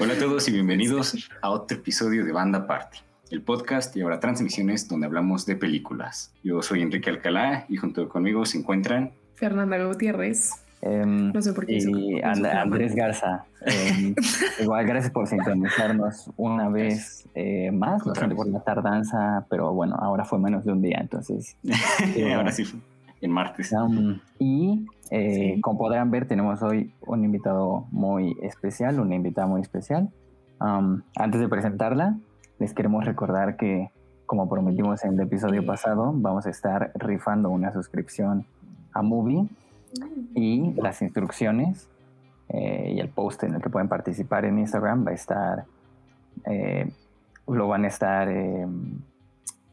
Hola a todos y bienvenidos a otro episodio de Banda Party, el podcast y ahora transmisiones donde hablamos de películas. Yo soy Enrique Alcalá y junto conmigo se encuentran Fernanda Gutiérrez. Em, No sé por qué. y eso- And- Andrés Garza. Em, igual, gracias por sintonizarnos una vez eh, más, por la tardanza, pero bueno, ahora fue menos de un día, entonces. eh, ahora sí, en martes. um, y eh, Sí. como podrán ver, tenemos hoy un invitado muy especial, una invitada muy especial. Um, antes de presentarla, les queremos recordar que, como prometimos en el episodio pasado, vamos a estar rifando una suscripción a Movie y las instrucciones eh, y el post en el que pueden participar en Instagram va a estar eh, lo van a estar eh,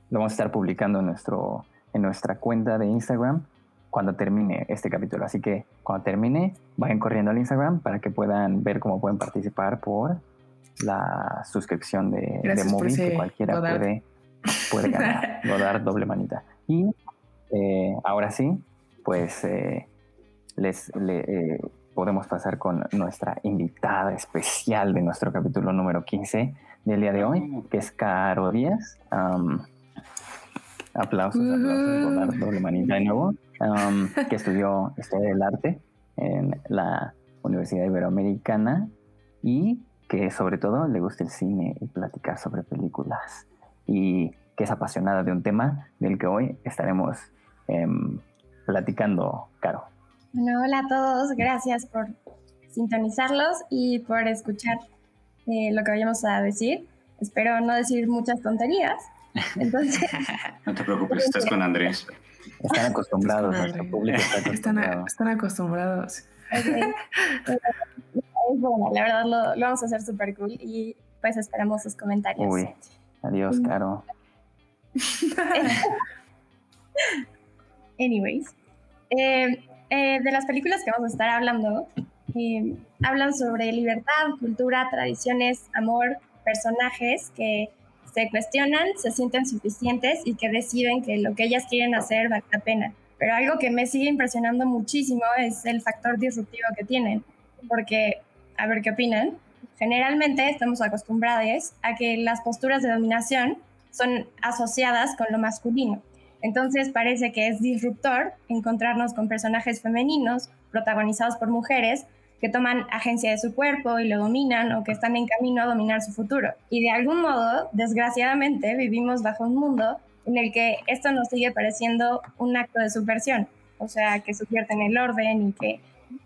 lo vamos a estar publicando en nuestro en nuestra cuenta de Instagram cuando termine este capítulo así que cuando termine vayan corriendo al Instagram para que puedan ver cómo pueden participar por la suscripción de, de Movie que cualquiera Godard. puede puede ganar Godard doble manita y eh, ahora sí pues eh, les le, eh, podemos pasar con nuestra invitada especial de nuestro capítulo número 15 del día de hoy, que es Caro Díaz. Am, aplausos, aplausos, Ujú. Godard, doble manita de nuevo, am, que estudió Historia del Arte en la Universidad Iberoamericana y que sobre todo le gusta el cine y platicar sobre películas y que es apasionada de un tema del que hoy estaremos em, platicando, Caro. Bueno, hola a todos, gracias por sintonizarlos y por escuchar eh, lo que vayamos a decir. Espero no decir muchas tonterías. Entonces, No te preocupes, estás con Andrés. Están acostumbrados, nuestro público está Están, acostumbrado. están acostumbrados. bueno, la verdad lo, lo vamos a hacer súper cool y pues esperamos sus comentarios. Uy, adiós, Mm. Caro. Anyways, eh, eh, de las películas que vamos a estar hablando, eh, hablan sobre libertad, cultura, tradiciones, amor, personajes que se cuestionan, se sienten suficientes y que deciden que lo que ellas quieren hacer vale la pena. Pero algo que me sigue impresionando muchísimo es el factor disruptivo que tienen, porque, a ver qué opinan, generalmente estamos acostumbrados a que las posturas de dominación son asociadas con lo masculino. Entonces parece que es disruptor encontrarnos con personajes femeninos protagonizados por mujeres que toman agencia de su cuerpo y lo dominan o que están en camino a dominar su futuro. Y de algún modo, desgraciadamente, vivimos bajo un mundo en el que esto nos sigue pareciendo un acto de subversión, o sea, que subvierten el orden y que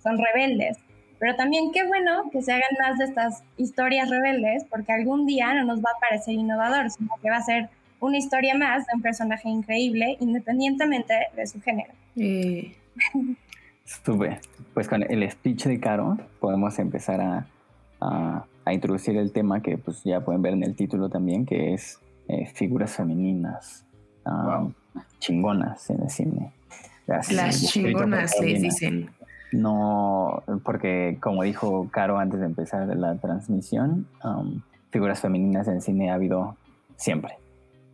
son rebeldes. Pero también qué bueno que se hagan más de estas historias rebeldes, porque algún día no nos va a parecer innovador, sino que va a ser una historia más de un personaje increíble, independientemente de su género. Eh, Sube. Pues con el speech de Caro podemos empezar a, a- a introducir el tema que pues ya pueden ver en el título también, que es eh, figuras femeninas ah, Wow. chingonas en el cine. Así, las chingonas les dicen. No, porque como dijo Caro antes de empezar la transmisión, um, figuras femeninas en el cine ha habido siempre.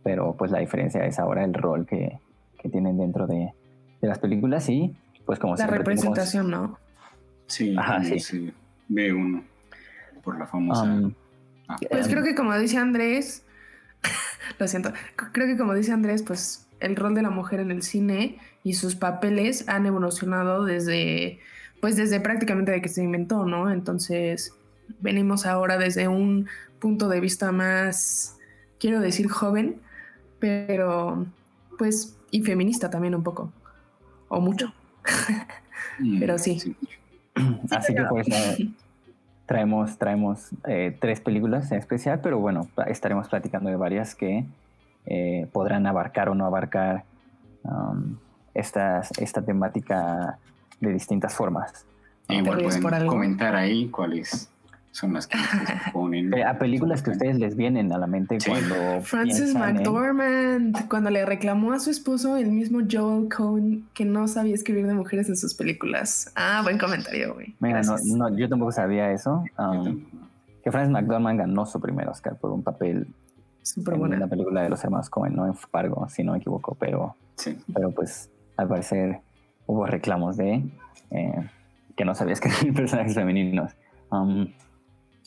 Pero pues la diferencia es ahora el rol que, que tienen dentro de, de las películas y pues como La siempre tenemos, representación, ¿no? Sí, Ajá, sí. ve uno por la famosa. um, Ah, Pues em, creo que como dice Andrés, lo siento, creo que como dice Andrés, pues el rol de la mujer en el cine y sus papeles han evolucionado desde, pues desde prácticamente de que se inventó, ¿no? Entonces venimos ahora desde un punto de vista más, quiero decir joven, pero pues y feminista también un poco, o mucho. Mm, pero sí. así que pues eh, traemos, traemos eh, tres películas en especial, pero bueno, estaremos platicando de varias que eh, podrán abarcar o no abarcar um, estas, esta temática de distintas formas. Igual ¿Te ríes pueden por algo? comentar ahí cuáles son las que se ponen. Eh, a películas que a ustedes les vienen a la mente Sí. cuando Francis en- McDormand, cuando le reclamó a su esposo el mismo Joel Cohen que no sabía escribir de mujeres en sus películas. Ah, buen comentario, güey. Mira, no, Gracias. no, yo tampoco sabía eso. Um, que Francis McDormand ganó su primer Oscar por un papel Súper en buena. la película de los hermanos Cohen, no en Fargo, si no me equivoco, pero, Sí. pero pues al parecer hubo reclamos de eh, que no sabía escribir personajes femeninos. Um,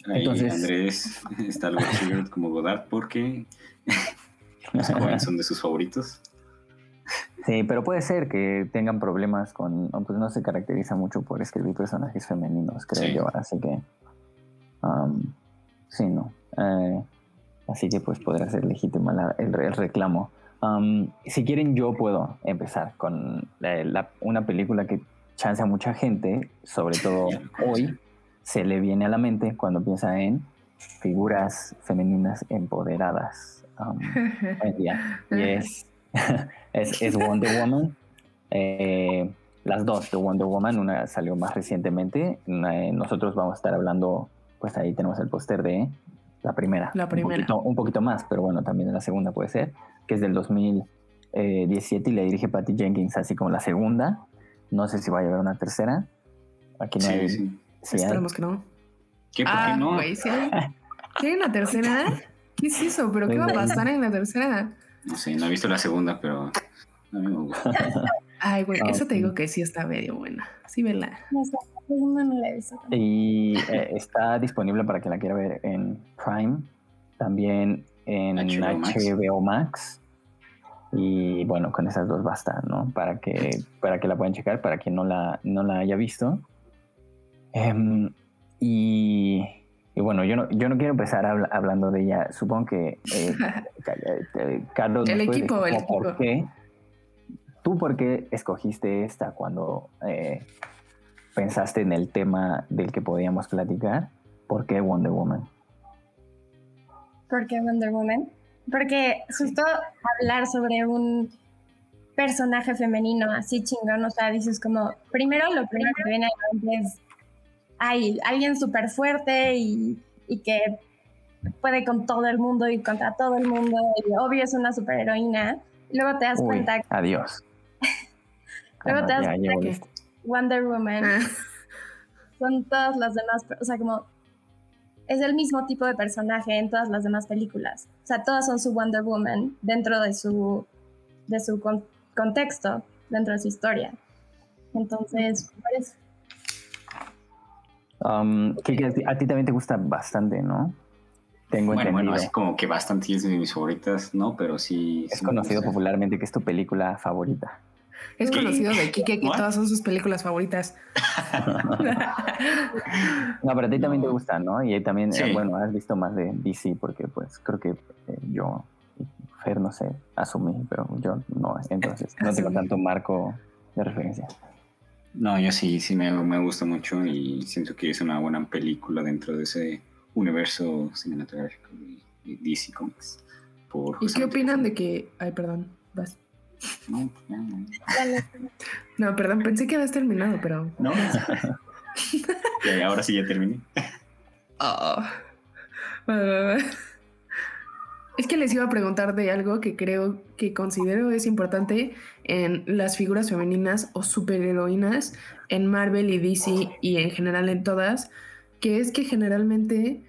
Ahí Andrés está algo como Godard porque los jóvenes son de sus favoritos. Sí, pero puede ser que tengan problemas con. Pues no se caracteriza mucho por escribir personajes femeninos, creo yo. Así que. Um, sí, no. Eh, así que pues podrá ser legítima el, reclamo. Um, si quieren, yo puedo empezar con una película que chance a mucha gente, sobre todo hoy, se le viene a la mente cuando piensa en figuras femeninas empoderadas. Um, y es es, Wonder Woman. Eh, las dos de Wonder Woman, una salió más recientemente. Eh, nosotros vamos a estar hablando, pues ahí tenemos el póster de la primera. La primera. Un poquito, más, pero bueno, también la segunda puede ser, que es del 2017 y le dirige Patty Jenkins, así como la segunda. No sé si va a llevar una tercera. Aquí no hay. Sí. Esperemos que no. ¿Qué? ¿Por qué ah, no? ¿sí hay, una tercera? ¿Qué es eso? ¿Pero qué va a pasar en la tercera? No sé, no he visto la segunda, pero mí me gusta. Ay, güey, eso te digo que sí está medio buena. Sí, vela. No sé, la segunda no la he visto. Y eh, está disponible para quien la quiera ver en Prime, también en HBO, Max. Y bueno, con esas dos basta, ¿no? Para que, para que la puedan checar, para quien no la, no la haya visto. Em, y y bueno, yo no, yo no quiero empezar hablando de ella. Supongo que eh, eh, Carlos... El equipo, el equipo. Por qué, ¿Tú por qué escogiste esta cuando eh, pensaste en el tema del que podíamos platicar? ¿Por qué Wonder Woman? ¿Por qué Wonder Woman? Porque justo hablar sobre un personaje femenino así chingón, o sea, dices como, primero lo primero que viene a la mente es hay alguien súper fuerte y, que puede con todo el mundo y contra todo el mundo, y obvio es una superheroína. Luego te das cuenta. Que, adiós. luego te das cuenta que Wonder Woman ah. son todas las demás, o sea, como es el mismo tipo de personaje en todas las demás películas. O sea, todas son su Wonder Woman dentro de su, de su contexto, dentro de su historia. Entonces, por eso. Um, que, a, ti, también te gusta bastante, ¿no? Tengo bueno, entendido. Bueno, así como que bastante es de mis favoritas, ¿no? Pero sí. Es conocido popularmente que es tu película favorita. Es conocido de Kike que todas son sus películas favoritas. no, pero a ti también te gusta, ¿no? Y también, eh, bueno, has visto más de DC porque pues creo que eh, yo, Fer, no sé, asumí, pero yo no, entonces no tengo tanto marco de referencia. No, yo sí, sí me, me, gusta mucho y siento que es una buena película dentro de ese universo cinematográfico de DC Comics. ¿Y qué opinan de que... Ay, perdón, vas. No, no, no. perdón, pensé que habías terminado, pero... No. y ahora sí ya terminé. Oh. Es que les iba a preguntar de algo que creo que considero es importante en las figuras femeninas o superheroínas en Marvel y DC y en general en todas, que es que generalmente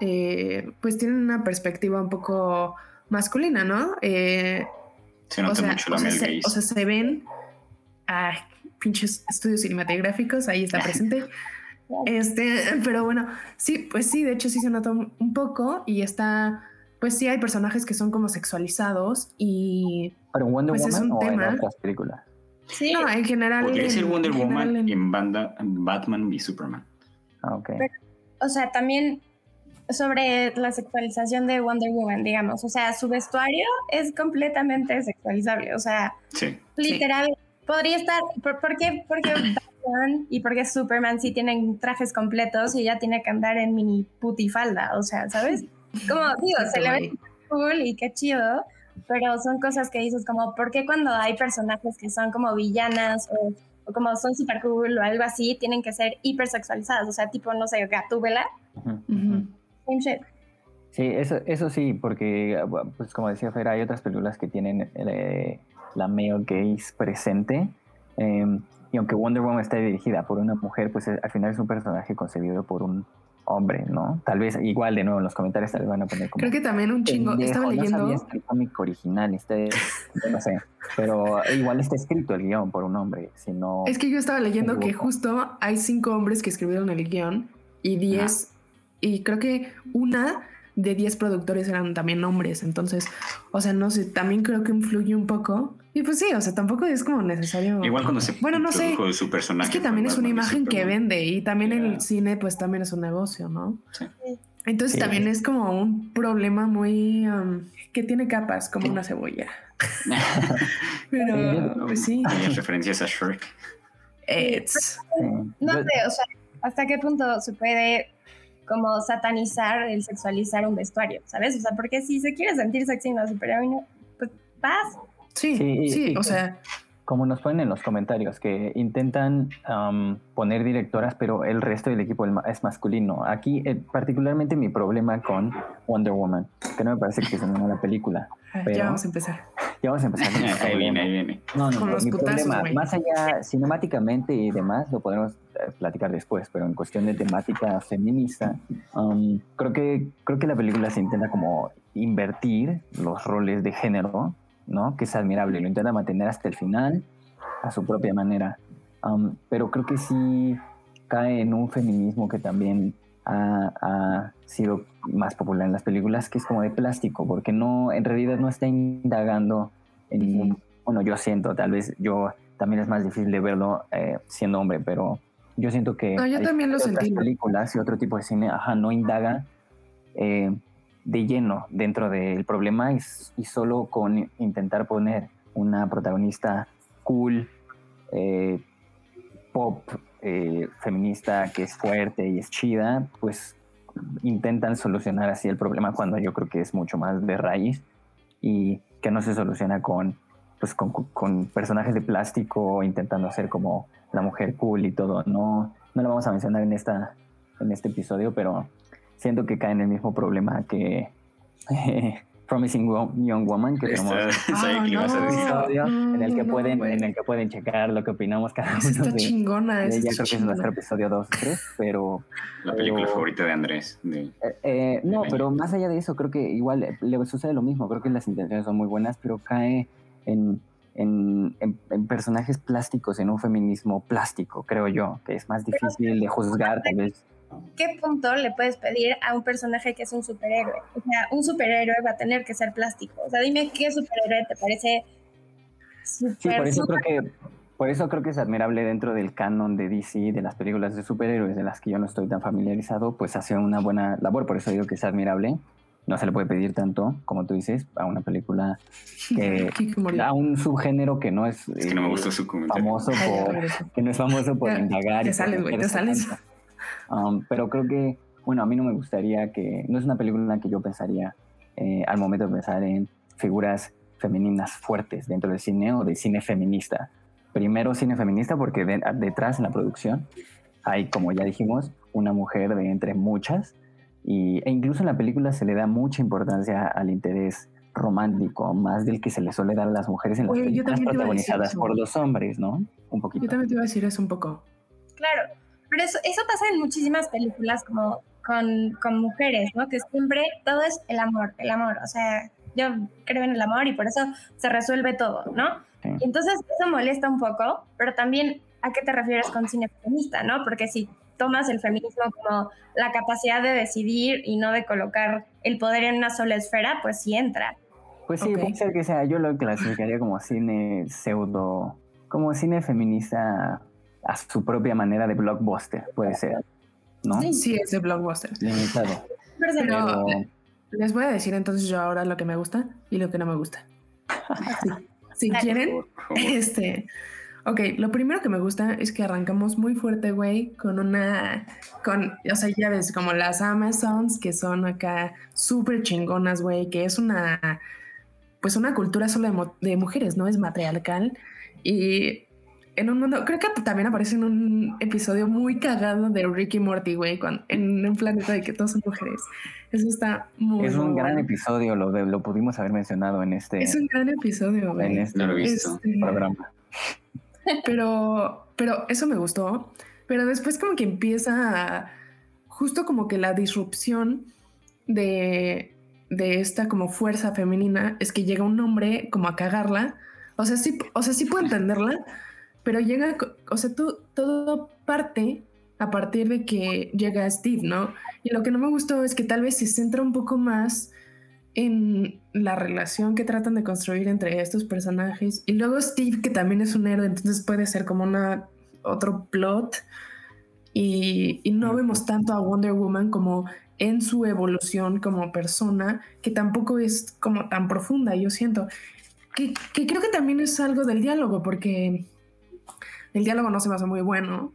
eh, pues tienen una perspectiva un poco masculina, ¿no? Eh, se nota mucho la o, sea, se, o sea, se ven a pinches estudios cinematográficos, ahí está presente. Este, pero bueno, sí, pues sí, de hecho sí se nota un poco y está pues sí hay personajes que son como sexualizados y pero Wonder pues Woman es un o tema. en otras películas sí. No en general podría decir Wonder Woman en, banda, Batman y Superman. Ah, ok. O sea también sobre la sexualización de Wonder Woman digamos. O sea su vestuario es completamente sexualizable. O sea sí. literal podría estar ¿por, qué porque Batman y porque Superman sí tienen trajes completos y ella tiene que andar en mini putifalda o sea sabes como digo, se le ve cool y qué chido, pero son cosas que dices como, ¿por qué cuando hay personajes que son como villanas o, como son super cool o algo así, tienen que ser hipersexualizadas? O sea, tipo, no sé, Gatúbela. Sí, eso, eso sí, porque, pues como decía Fer, hay otras películas que tienen eh, la male gaze presente. Em, y aunque Wonder Woman está dirigida por una mujer, pues al final es un personaje concebido por un hombre, ¿no? Tal vez igual de nuevo en los comentarios tal vez van a poner como... Creo que también un chingo, estaba leyendo... No el cómic original, este, no sé, pero igual está escrito el guion por un hombre, si Es que yo estaba leyendo que justo hay cinco hombres que escribieron el guion y diez y creo que una de 10 productores eran también hombres, entonces, o sea, no sé, también creo que influye un poco. Y pues sí, o sea, tampoco es como necesario. Igual cuando se bueno, no sé, su personaje. es que también es una imagen que vende y también Ya. el cine pues también es un negocio, ¿no? Sí. Entonces Sí. también es como un problema muy um, que tiene capas como una cebolla. Pero pues sí, Hay referencias a Shrek. it's- Sí. No sé, o sea, ¿hasta qué punto se puede como satanizar el sexualizar un vestuario, ¿sabes? O sea, porque si se quiere sentir sexy en una superheroína, pues vas. sí, Sí, sí, o sea, Como nos ponen en los comentarios, que intentan am, poner directoras, pero el resto del equipo es masculino. Aquí, eh, particularmente mi problema con Wonder Woman, que no me parece que es una mala película. Pero- ya vamos a empezar. Ya vamos a empezar con Ahí viene, ahí viene. No, no, Con los mi putazos, problema, más allá cinemáticamente y demás, lo podemos eh, platicar después, pero en cuestión de temática feminista, um, creo, que, creo que la película se intenta como invertir los roles de género, ¿no? Que es admirable, lo intenta mantener hasta el final, a su propia manera. Um, pero creo que sí cae en un feminismo que también ha, ha sido más popular en las películas, que es como de plástico, porque no, en realidad no está indagando en ningún bueno, yo siento, tal vez yo también es más difícil de verlo eh, siendo hombre, pero yo siento que No, yo también lo otras sentí. películas y otro tipo de cine, ajá, no indaga eh, de lleno dentro del problema y, solo con intentar poner una protagonista cool, eh, pop, eh, feminista, que es fuerte y es chida, pues intentan solucionar así el problema cuando yo creo que es mucho más de raíz y que no se soluciona con pues con, con personajes de plástico intentando hacer como la mujer cool y todo. No, no lo vamos a mencionar en esta en este episodio, pero siento que cae en el mismo problema que Promising Wo- Young Woman que tenemos Esta- Ah, no. en el que no, pueden en el que pueden checar lo que opinamos cada uno está de, chingona, de ella. está Creo que es nuestro chingona. episodio 2 3, pero La película Pero- favorita de Andrés. de- Eh, eh, no, pero más allá de eso, creo que igual eh, le sucede lo mismo. Creo que las intenciones son muy buenas, pero cae en, en, en- en personajes plásticos, en un feminismo plástico, creo yo, que es más difícil de juzgar, tal vez. ¿Qué punto le puedes pedir a un personaje que es un superhéroe? O sea, un superhéroe va a tener que ser plástico. O sea, dime qué superhéroe te parece Sí, super, por eso super- creo que por eso creo que es admirable dentro del canon de DC, de las películas de superhéroes, de las que yo no estoy tan familiarizado, pues hace una buena labor. Por eso digo que es admirable. No se le puede pedir tanto, como tú dices, a una película que a un subgénero que no es, Es que no me eh, su famoso por que no es famoso por Ya, indagar. te y por sales, güey, te sales. tanto. Um, pero creo que, bueno, a mí no me gustaría que, no es una película en la que yo pensaría eh, al momento de pensar en figuras femeninas fuertes dentro del cine o del cine feminista. Primero cine feminista porque de- detrás en la producción hay, como ya dijimos, una mujer de entre muchas y, e incluso en la película se le da mucha importancia al interés romántico, más del que se le suele dar a las mujeres en las Oye, películas protagonizadas por los hombres, ¿no? Un poquito. Yo también te iba a decir eso un poco. Claro, pero eso, eso pasa en muchísimas películas como con, con mujeres, ¿no? Que siempre todo es el amor, el amor. O sea, yo creo en el amor y por eso se resuelve todo, ¿no? Sí. Y entonces eso molesta un poco, pero también a qué te refieres con cine feminista, ¿no? Porque si tomas el feminismo como la capacidad de decidir y no de colocar el poder en una sola esfera, pues sí entra. Pues sí, puede ser que sea, yo lo clasificaría como cine pseudo, como cine feminista a su propia manera de blockbuster, puede ser, ¿no? Sí. Sí, es de blockbuster. Limitado. Pero Pero- Les voy a decir entonces yo ahora lo que me gusta y lo que no me gusta. Sí. Si quieren, este. Ok, lo primero que me gusta es que arrancamos muy fuerte, güey, con una. con, o sea, ya ves, como las Amazons, que son acá súper chingonas, güey, que es una. Pues una cultura solo de, de mujeres, ¿no? Es matriarcal. Y en un mundo. Creo que también aparece en un episodio muy cagado de Ricky Morty, güey, cuando- en un planeta de que todos son mujeres. Eso está muy. es un gran episodio, lo, de- lo pudimos haber mencionado en este, Es un gran episodio, güey. en este No lo he visto. Este, programa. pero, pero eso me gustó. Pero después como que empieza a- justo como que la disrupción de, de esta como fuerza femenina es que llega un hombre como a cagarla. O sea, sí, o sea, sí puedo entenderla, pero llega, o sea, tú- todo parte a partir de que llega Steve, ¿no? Y lo que no me gustó es que tal vez se centra un poco más en la relación que tratan de construir entre estos personajes. Y luego Steve, que también es un héroe, entonces puede ser como una otro plot. Y, y no vemos tanto a Wonder Woman como en su evolución como persona, que tampoco es como tan profunda, yo siento. Que, que creo que también es algo del diálogo, porque el diálogo no se me hace muy bueno.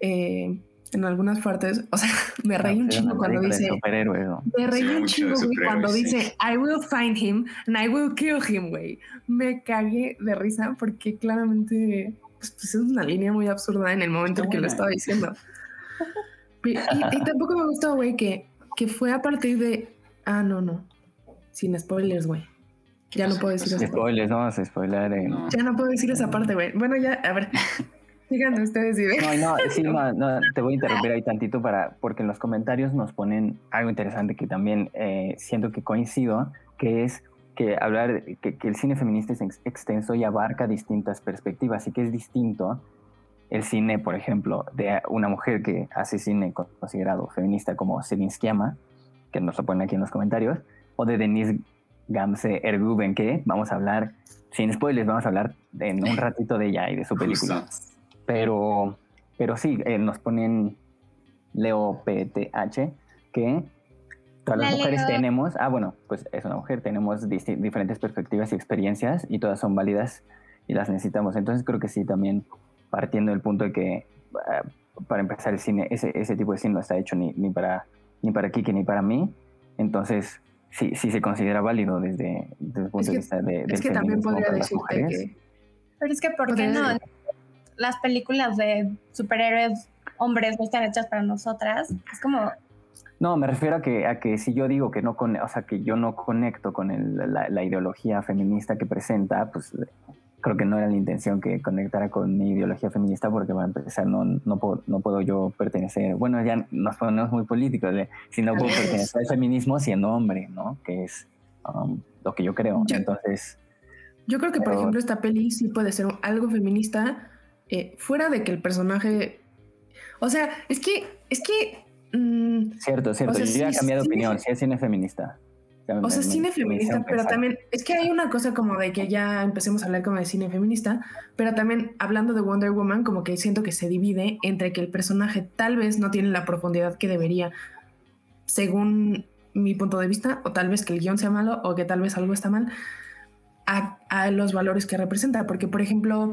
Eh, en algunas partes, o sea, me reí un chingo cuando dice. Me reí un chingo, cuando dice I will find him and I will kill him, güey. Me cagué de risa porque claramente pues, pues, es una línea muy absurda en el momento en que lo estaba diciendo. Y, y tampoco me gustó, güey, que, que fue a partir de. Ah, no, no. Sin spoilers, güey. Ya no puedo decir eso. Spoilers, no vamos a spoiler. Ya no puedo decir esa parte, güey. Bueno, ya, a ver. Sigan ustedes y No, no, sí, no, te voy a interrumpir ahí tantito para, porque en los comentarios nos ponen algo interesante que también eh, siento que coincido, que es que hablar, que, que, el cine feminista es extenso y abarca distintas perspectivas y que es distinto el cine, por ejemplo, de una mujer que hace cine considerado feminista como Celine Sciamma, que nos lo ponen aquí en los comentarios, o de Denise Gamse Erguben, que vamos a hablar, sin spoilers, vamos a hablar en un ratito de ella y de su película. Pero, pero sí, eh, nos ponen Leo PTH que todas las mujeres tenemos, ah, bueno, pues es una mujer, tenemos diferentes perspectivas y experiencias y todas son válidas y las necesitamos. Entonces creo que sí, también partiendo del punto de que eh, para empezar el cine, ese, ese tipo de cine no está hecho ni, ni, para, ni para Kike ni para mí. Entonces, sí, sí se considera válido desde, desde el punto de vista de, Es que también podría decirte que... Pero es que, ¿por qué no? Las películas de superhéroes hombres no están hechas para nosotras. Es como... No, me refiero a que, a que si yo digo que no, con, o sea, que yo no conecto con la, ideología feminista que presenta, pues creo que no era la intención que conectara con mi ideología feminista porque para empezar no, no, puedo, no puedo yo pertenecer, bueno, ya nos ponemos muy políticos, si no puedo pertenecer al feminismo siendo hombre, ¿no? Que es um, lo que yo creo. Entonces... Yo creo que, por ejemplo, esta peli sí puede ser algo feminista, eh, fuera de que el personaje. O sea, es que. Es que. Mm, cierto, cierto. Yo ya he cambiado de opinión. Sí, es cine feminista. o sea, cine feminista, pero también. Es que hay una cosa como de que ya empecemos a hablar como de cine feminista, pero también hablando de Wonder Woman, como que siento que se divide entre que el personaje tal vez no tiene la profundidad que debería, según mi punto de vista, o tal vez que el guion sea malo, o que tal vez algo está mal, a, a los valores que representa. Porque, por ejemplo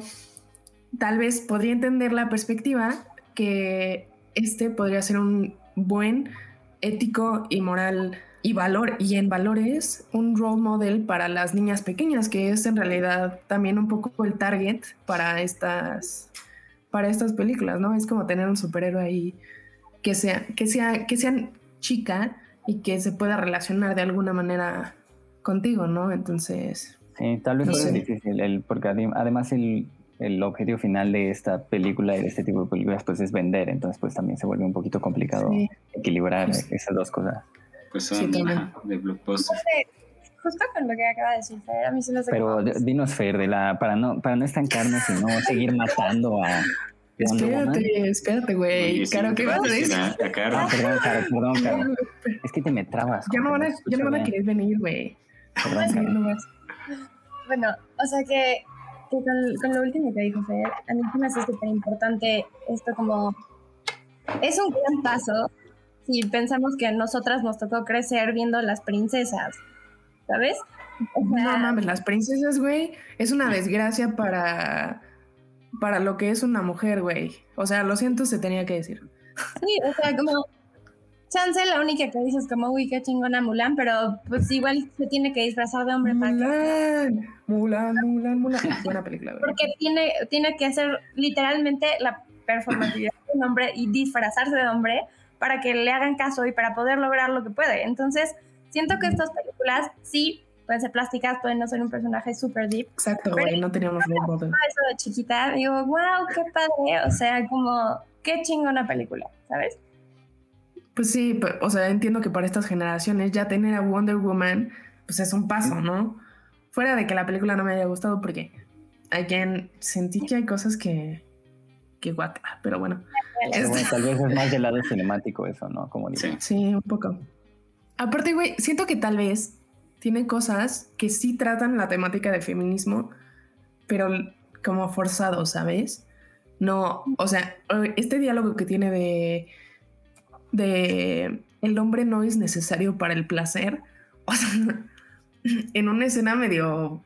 tal vez podría entender la perspectiva que este podría ser un buen ético y moral y valor y en valores un role model para las niñas pequeñas que es en realidad también un poco el target para estas para estas películas no es como tener un superhéroe ahí que sea que sea que sea chica y que se pueda relacionar de alguna manera contigo no entonces sí tal vez no difícil el, porque además el el objetivo final de esta película y de este tipo de películas pues es vender, entonces pues también se vuelve un poquito complicado equilibrar esas dos cosas. Pues son de blockbuster. Justo con lo que acaba de decir Fer, a mí se me hace Pero dinos Fer, de la, para no, para no estancarnos y no seguir matando a... Espérate, espérate, güey. Caro, ¿qué vas a decir? Ah, perdón, Caro, perdón, Caro. Es que te me trabas. Ya no van a, ya no van a querer venir, güey. Perdón, Bueno, o sea que con, lo último que dijo Fer, a mí me hace súper importante esto como... Es un gran paso si pensamos que a nosotras nos tocó crecer viendo las princesas, ¿sabes? no mames, las princesas, güey, es una desgracia para, para lo que es una mujer, güey. O sea, lo siento, se tenía que decir. Sí, o sea, como chance la única que dices como, uy, qué chingona Mulan, pero pues igual se tiene que disfrazar de hombre Mulan, para Mulan, Mulan, Mulan. Buena película. Porque tiene, tiene que hacer literalmente la performatividad de un hombre y disfrazarse de hombre para que le hagan caso y para poder lograr lo que puede. Entonces, siento que estas películas sí pueden ser plásticas, pueden no ser un personaje súper deep. Exacto, güey, no teníamos role Eso de chiquita, digo, wow, qué padre, o sea, como, qué chingona película, ¿sabes? Pues sí, o sea, entiendo que para estas generaciones ya tener a Wonder Woman, pues es un paso, ¿no? Fuera de que la película no me haya gustado, porque again, sentí que hay cosas que, guata, pero bueno. Pero bueno, Este- tal vez es más del lado cinemático eso, ¿no? Como Sí. dices. Sí, un poco. Aparte, güey, siento que tal vez tiene cosas que sí tratan la temática del feminismo, pero como forzado, ¿sabes? No, o sea, este diálogo que tiene de de el hombre no es necesario para el placer, o sea, en una escena medio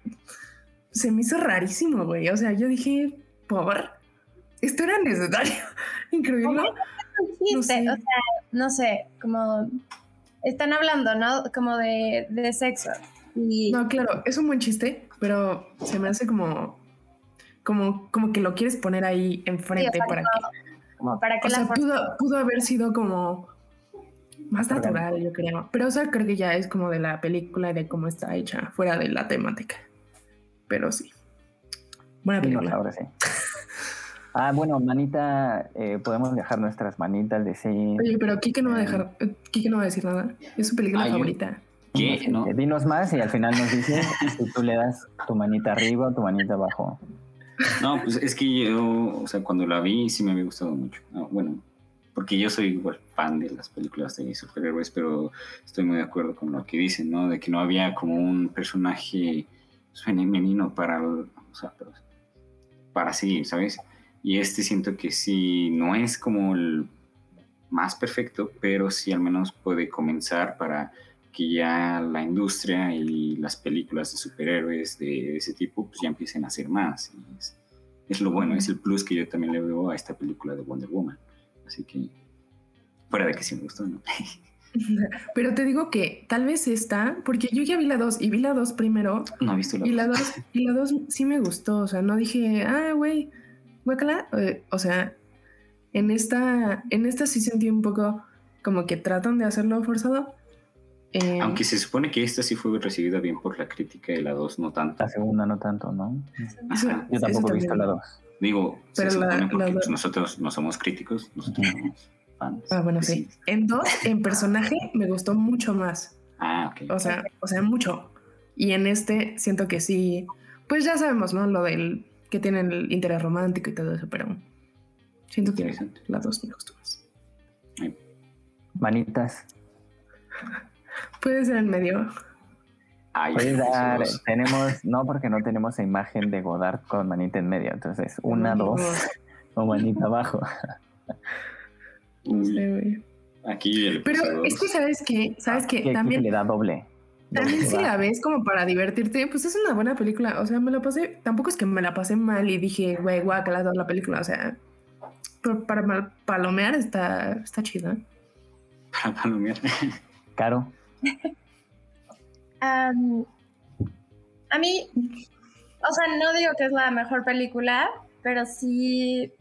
se me hizo rarísimo, güey. O sea, yo dije, por esto era necesario, increíble. No sé. o sea, no sé, como están hablando, ¿no? Como de, de sexo. Y No, claro, es un buen chiste, pero se me hace como, como, como que lo quieres poner ahí enfrente Sí, o sea, para no, que, como para que o la sea, pudo, pudo haber sido como más natural, yo creo. Pero, o sea, creo que ya es como de la película y de cómo está hecha, fuera de la temática. Pero sí. Buena Sí, no, película. ahora sí. Ah, bueno, manita, eh, podemos dejar nuestras manitas de sí. Oye, pero Kike no va a dejar, eh, Kike no va a decir nada. Es su película Ay, yo- favorita. ¿Qué? ¿No? Eh, Dinos más y al final nos dices si tú le das tu manita arriba o tu manita abajo. No, pues es que yo, o sea, cuando la vi sí me había gustado mucho. No, bueno, porque yo soy igual fan de las películas de superhéroes, pero estoy muy de acuerdo con lo que dicen, ¿no? De que no había como un personaje femenino para, o sea, para, para sí, ¿sabes? Y este siento que sí, no es como el más perfecto, pero sí al menos puede comenzar para que ya la industria y las películas de superhéroes de ese tipo pues ya empiecen a hacer más. Y es, es lo bueno, es el plus que yo también le veo a esta película de Wonder Woman. Así que, fuera de que sí me gustó, ¿no? Pero te digo que tal vez esta, porque yo ya vi la 2 y vi la 2 primero No he visto la Y la dos. 2 y la dos sí me gustó, o sea, no dije, ah, güey, guácala. Eh, o sea, en esta, en esta sí sentí un poco como que tratan de hacerlo forzado. Eh, Aunque se supone que esta sí fue recibida bien por la crítica y la 2 no tanto. La segunda no tanto, ¿no? Ajá. Yo tampoco he visto la dos. Digo, Pero se la- supone porque la- nosotros no somos críticos, nosotros Ujú. somos fans. Ah, bueno, sí. En 2, en personaje, me gustó mucho más. Ah, ok. O sea, o sea, mucho. Y en este siento que sí, pues ya sabemos, ¿no? Lo del que tienen el interés romántico y todo eso, pero siento que Interesante. la 2 me gustó más. Manitas. Puede ser en medio. Ay, dar, esos- tenemos, no porque no tenemos imagen de Godard con manita en medio, entonces una, No, dos o manita abajo. No sé, güey. aquí le Pero es que sabes que, sabes que también, le da doble. también si la ves como para divertirte, pues es una buena película. O sea, me la pasé, tampoco es que me la pasé mal y dije, güey, guácala toda la película. O sea, pero para mal- palomear está, está chida. Para palomear. Caro. A mí, o sea, no digo que es la mejor película, pero sí,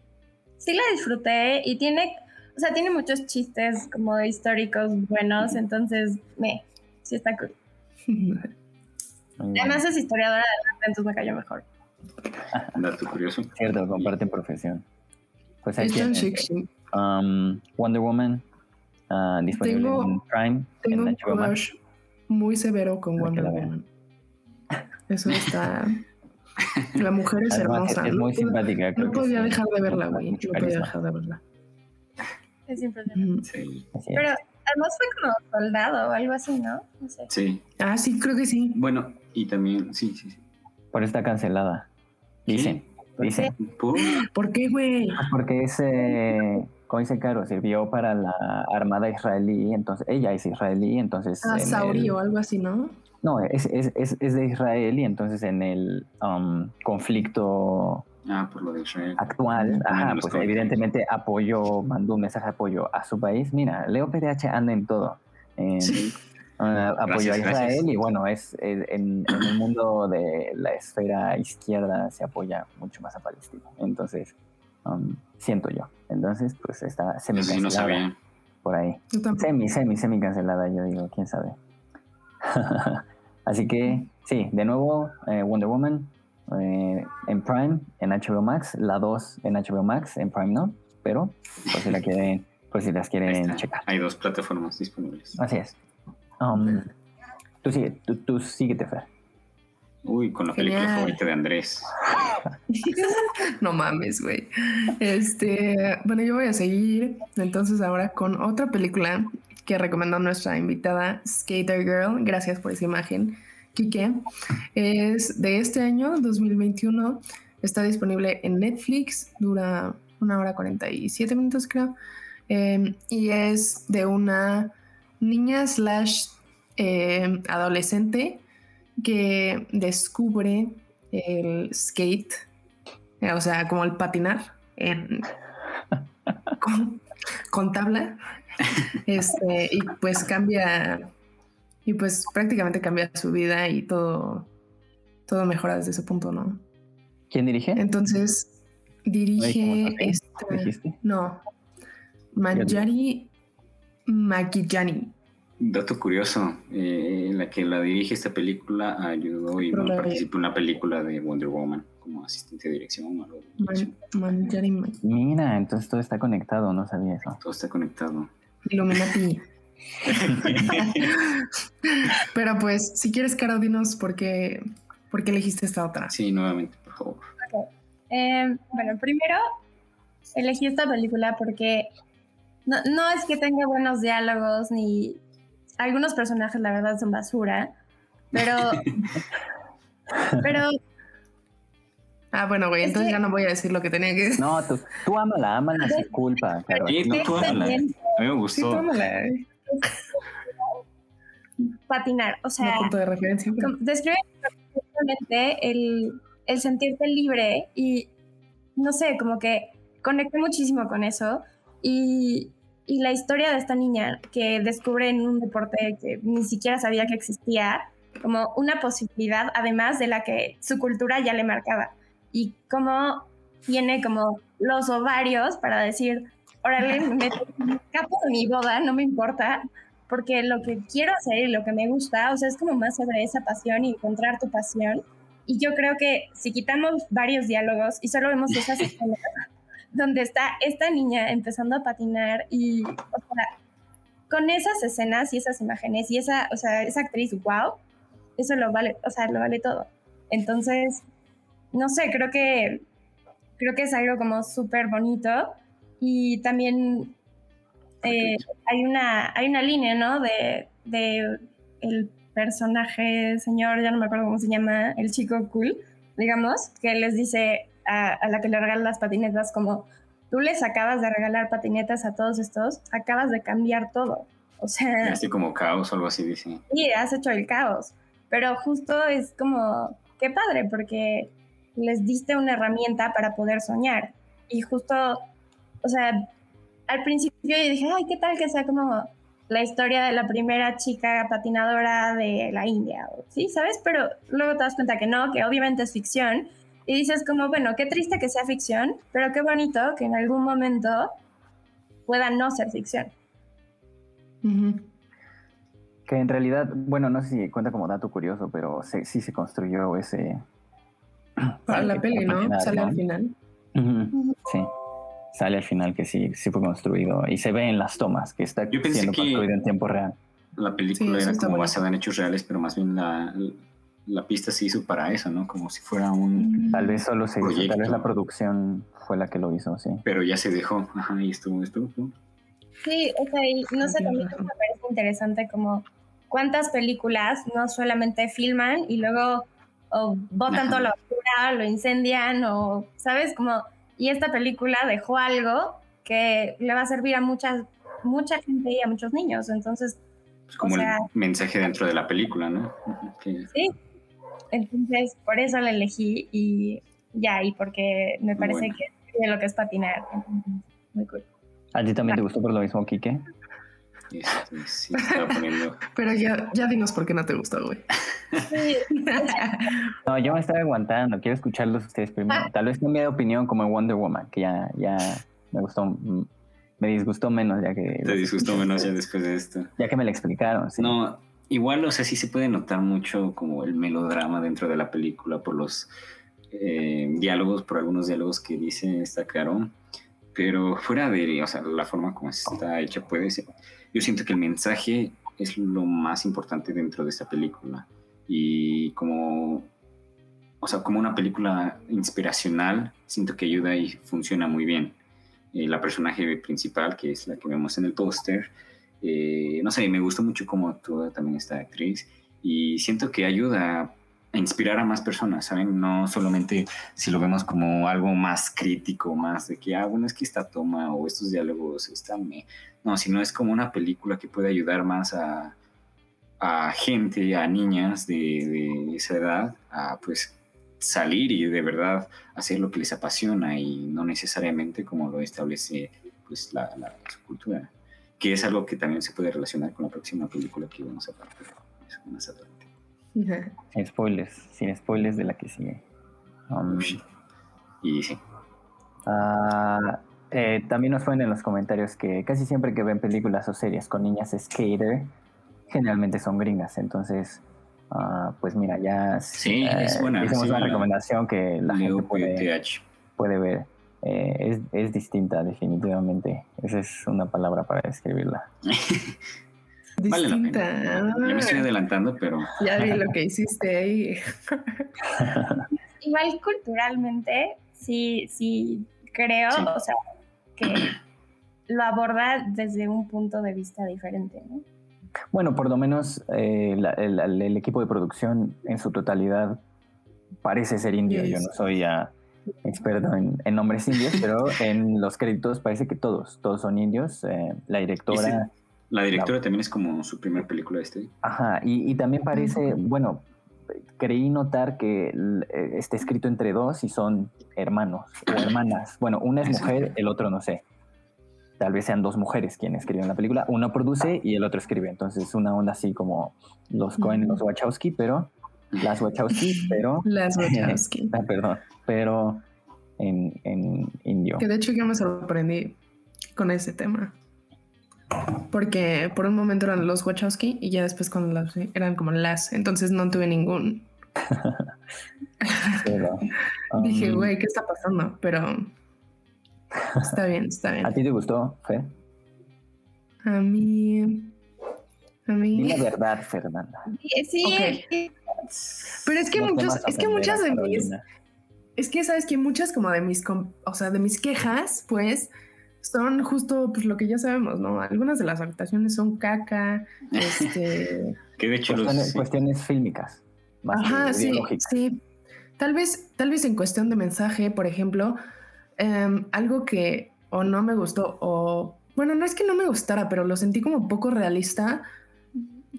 sí la disfruté y tiene, o sea, tiene muchos chistes como históricos buenos, entonces me, sí está cool. Además es historiadora de arte, entonces me cayó mejor. Dato curioso. Cierto, comparten profesión. Pues ahí tienen. Um, Wonder Woman, ah, disponible Tengo- en Prime, Tengo en un crush muy severo con Wonder. Woman. Eso está... La mujer es Además, hermosa. es no muy pude- simpática. creo No que podía sí. dejar de verla, güey. No podía carisma. dejar de verla. Es impresionante. Sí. Es. Pero además fue como soldado o algo así, ¿no? No sé. Sí. Ah, sí, creo que sí. Bueno, y también, sí, sí, sí. Por está cancelada. Dicen, dicen. ¿Por? ¿Por qué, güey? Pues porque ese, como dice Caro, sirvió para la armada israelí, entonces ella es israelí, entonces... Ah, en Sauri el- o algo así, ¿no? No, es, es, es, es de Israel y entonces en el um, conflicto Ah, por lo de Israel. actual, ajá, pues evidentemente apoyó, mandó un mensaje de apoyo a su país. Mira, Leo PDH anda en todo. En, Sí. ah, apoyó a Israel gracias. y bueno, es, es- en, en el mundo de la esfera izquierda se apoya mucho más a Palestina. Entonces, um, siento yo. Entonces, pues está semi Eso sí no sabía. por ahí. Semi, semi, semi cancelada, yo digo, quién sabe. Así que, sí, de nuevo, eh, Wonder Woman eh, en Prime, en HBO Max, la 2 en HBO Max, en Prime no, pero por si la quieren, por si las quieren está. checar. Hay dos plataformas disponibles. Así es. Um, tú sigue, tú, tú síguete, Fer. Uy, con la película favorita de Andrés. no mames, güey. Este, bueno, yo voy a seguir entonces ahora con otra película que recomendó nuestra invitada Skater Girl. Gracias por esa imagen, Kike. Es de este año, 2021. Está disponible en Netflix. Dura una hora 47 minutos, creo. Em, y es de una niña slash em, adolescente que descubre el skate, eh, o sea, como el patinar en, con, tabla, este, y pues cambia, y pues prácticamente cambia su vida y todo, todo mejora desde ese punto, ¿no? ¿Quién dirige? Entonces, dirige esta, no, Manjari Makijani. Dato curioso, eh, la que la dirige esta película ayudó y participó en la película de Wonder Woman como asistente de dirección. Mira, entonces todo está conectado, no sabía eso. Todo está conectado. Illuminati. Pero pues, si quieres, Caro, dinos por qué, por qué elegiste esta otra. Sí, nuevamente, por favor. Eh, bueno, primero elegí esta película porque no, no es que tenga buenos diálogos ni algunos personajes la verdad son basura, pero... pero... Ah, bueno, güey, entonces ya no voy a decir lo que tenía que decir. No, tú, tú ámala, ámala sin culpa. Sí, no, tú ámala. A mí me gustó. Sí, ámala. Patinar, o sea... punto de referencia. Describe perfectamente el, el sentirte libre y, no sé, como que conecté muchísimo con eso y, y la historia de esta niña que descubre en un deporte que ni siquiera sabía que existía, como una posibilidad, además de la que su cultura ya le marcaba. Y cómo tiene como los ovarios para decir, órale, me escapo de mi boda, no me importa, porque lo que quiero hacer y lo que me gusta, o sea, es como más sobre esa pasión y encontrar tu pasión. Y yo creo que si quitamos varios diálogos y solo vemos esas escenas, donde está esta niña empezando a patinar y, o sea, con esas escenas y esas imágenes y esa, o sea, esa actriz, wow, eso lo vale, o sea, lo vale todo. Entonces, no sé, creo que, creo que es algo como súper bonito y también eh, hay, una, hay una línea, ¿no? De, de el personaje, señor, ya no me acuerdo cómo se llama, el chico cool, digamos, que les dice, a, la que le regalan las patinetas, como tú les acabas de regalar patinetas a todos estos, acabas de cambiar todo. O sea... Así como caos o algo así, dice. Sí, has hecho el caos. Pero justo es como, qué padre, porque les diste una herramienta para poder soñar. Y justo, o sea, al principio yo dije, ay, ¿qué tal que sea como la historia de la primera chica patinadora de la India? Sí, ¿sabes? Pero luego te das cuenta que no, que obviamente es ficción y dices como, bueno, qué triste que sea ficción, pero qué bonito que en algún momento pueda no ser ficción. Que en realidad, bueno, no sé si cuenta como dato curioso, pero sí se construyó ese... Para la peli, ¿no? Sale al final. Sí, sale al final que sí, sí fue construido y se ve en las tomas que está siendo construido en tiempo real. La película era como basada en hechos reales, pero más bien la, la pista se hizo para eso, ¿no? Como si fuera un. Mm. Tal vez solo se hizo, tal vez la producción fue la que lo hizo, sí. Pero ya se dejó, ajá, y estuvo, estuvo. Sí, o sea, y no sé, también me parece interesante como cuántas películas no solamente filman y luego o botan toda la basura, lo incendian, o, ¿sabes? Como, y esta película dejó algo que le va a servir a muchas, mucha gente y a muchos niños, entonces... Es como el mensaje dentro de la película, ¿no? Sí, entonces, por eso la elegí y ya, y porque me parece que es lo que es patinar. muy cool. ¿A ti también te gustó por lo mismo, Kike? Sí, poniendo. Pero ya, ya dinos por qué no te gustó, güey. no, yo me estaba aguantando, quiero escucharlos ustedes primero. Ah. Tal vez cambie de opinión como en Wonder Woman, que ya, ya me gustó, me disgustó menos ya que... Te disgustó menos ya después de esto. Ya que me la explicaron, sí. No, igual, o sea, sí se puede notar mucho como el melodrama dentro de la película por los eh, diálogos, por algunos diálogos que dice esta Caro, pero fuera de, o sea, la forma como está hecha puede ser. Yo siento que el mensaje es lo más importante dentro de esta película y como, o sea, como una película inspiracional, siento que ayuda y funciona muy bien. Eh, la personaje principal, que es la que vemos en el póster, eh, no sé, me gustó mucho cómo actúa también esta actriz y siento que ayuda a inspirar a más personas, ¿saben? No solamente si lo vemos como algo más crítico, más de que, ah, bueno, es que esta toma o estos diálogos están... No, sino es como una película que puede ayudar más a, gente, a niñas de, esa edad, a pues salir y de verdad hacer lo que les apasiona y no necesariamente como lo establece pues la, la cultura, que es algo que también se puede relacionar con la próxima película que vamos a hablar más adelante. Sin spoilers, sin spoilers de la que sigue. Um, y sí. Uh, eh, también nos ponen en los comentarios que casi siempre que ven películas o series con niñas skater, generalmente son gringas, entonces Ah, pues mira, ya sí, es buena, hicimos una recomendación que la gente puede, puede ver. Eh, es, es, distinta, definitivamente. Esa es una palabra para describirla. distinta. Ya me estoy adelantando, pero. Ya vi lo que hiciste ahí. Igual culturalmente, sí, sí creo, o sea, que lo aborda desde un punto de vista diferente, ¿no? Bueno, por lo menos eh, el, equipo de producción en su totalidad parece ser indio. Yo no soy experto en, nombres indios, pero en los créditos parece que todos, todos son indios. Eh, la directora... la directora también es como su primera película este. Ajá, y, también parece, bueno, creí notar que eh, está escrito entre dos y son hermanos o hermanas. Bueno, una es mujer, el otro no sé tal vez sean dos mujeres quienes escriben la película. Uno produce y el otro escribe. Entonces, una onda así como los Cohen, los Wachowski, pero las Wachowski, pero. Las Wachowski. ah, perdón, pero en, en, indio. Que de hecho yo me sorprendí con ese tema. Porque por un momento eran los Wachowski y ya después cuando las eran como las. Entonces no tuve ningún. Dije, um, güey, ¿qué está pasando? Pero Está bien, está bien. ¿A ti te gustó, Fe? A mí. A mí. la verdad, Fernanda. Sí. Pero es que muchos, es que muchas de mis. Es que sabes que muchas como de mis, o sea, de mis quejas, pues, son justo pues lo que ya sabemos, ¿no? Algunas de las actuaciones son caca, este. que de hecho cuestiones, cuestiones fílmicas. Ajá, sí, sí. Tal vez, tal vez en cuestión de mensaje, por ejemplo, Em, algo que o no me gustó o, bueno, no es que no me gustara, pero lo sentí como poco realista,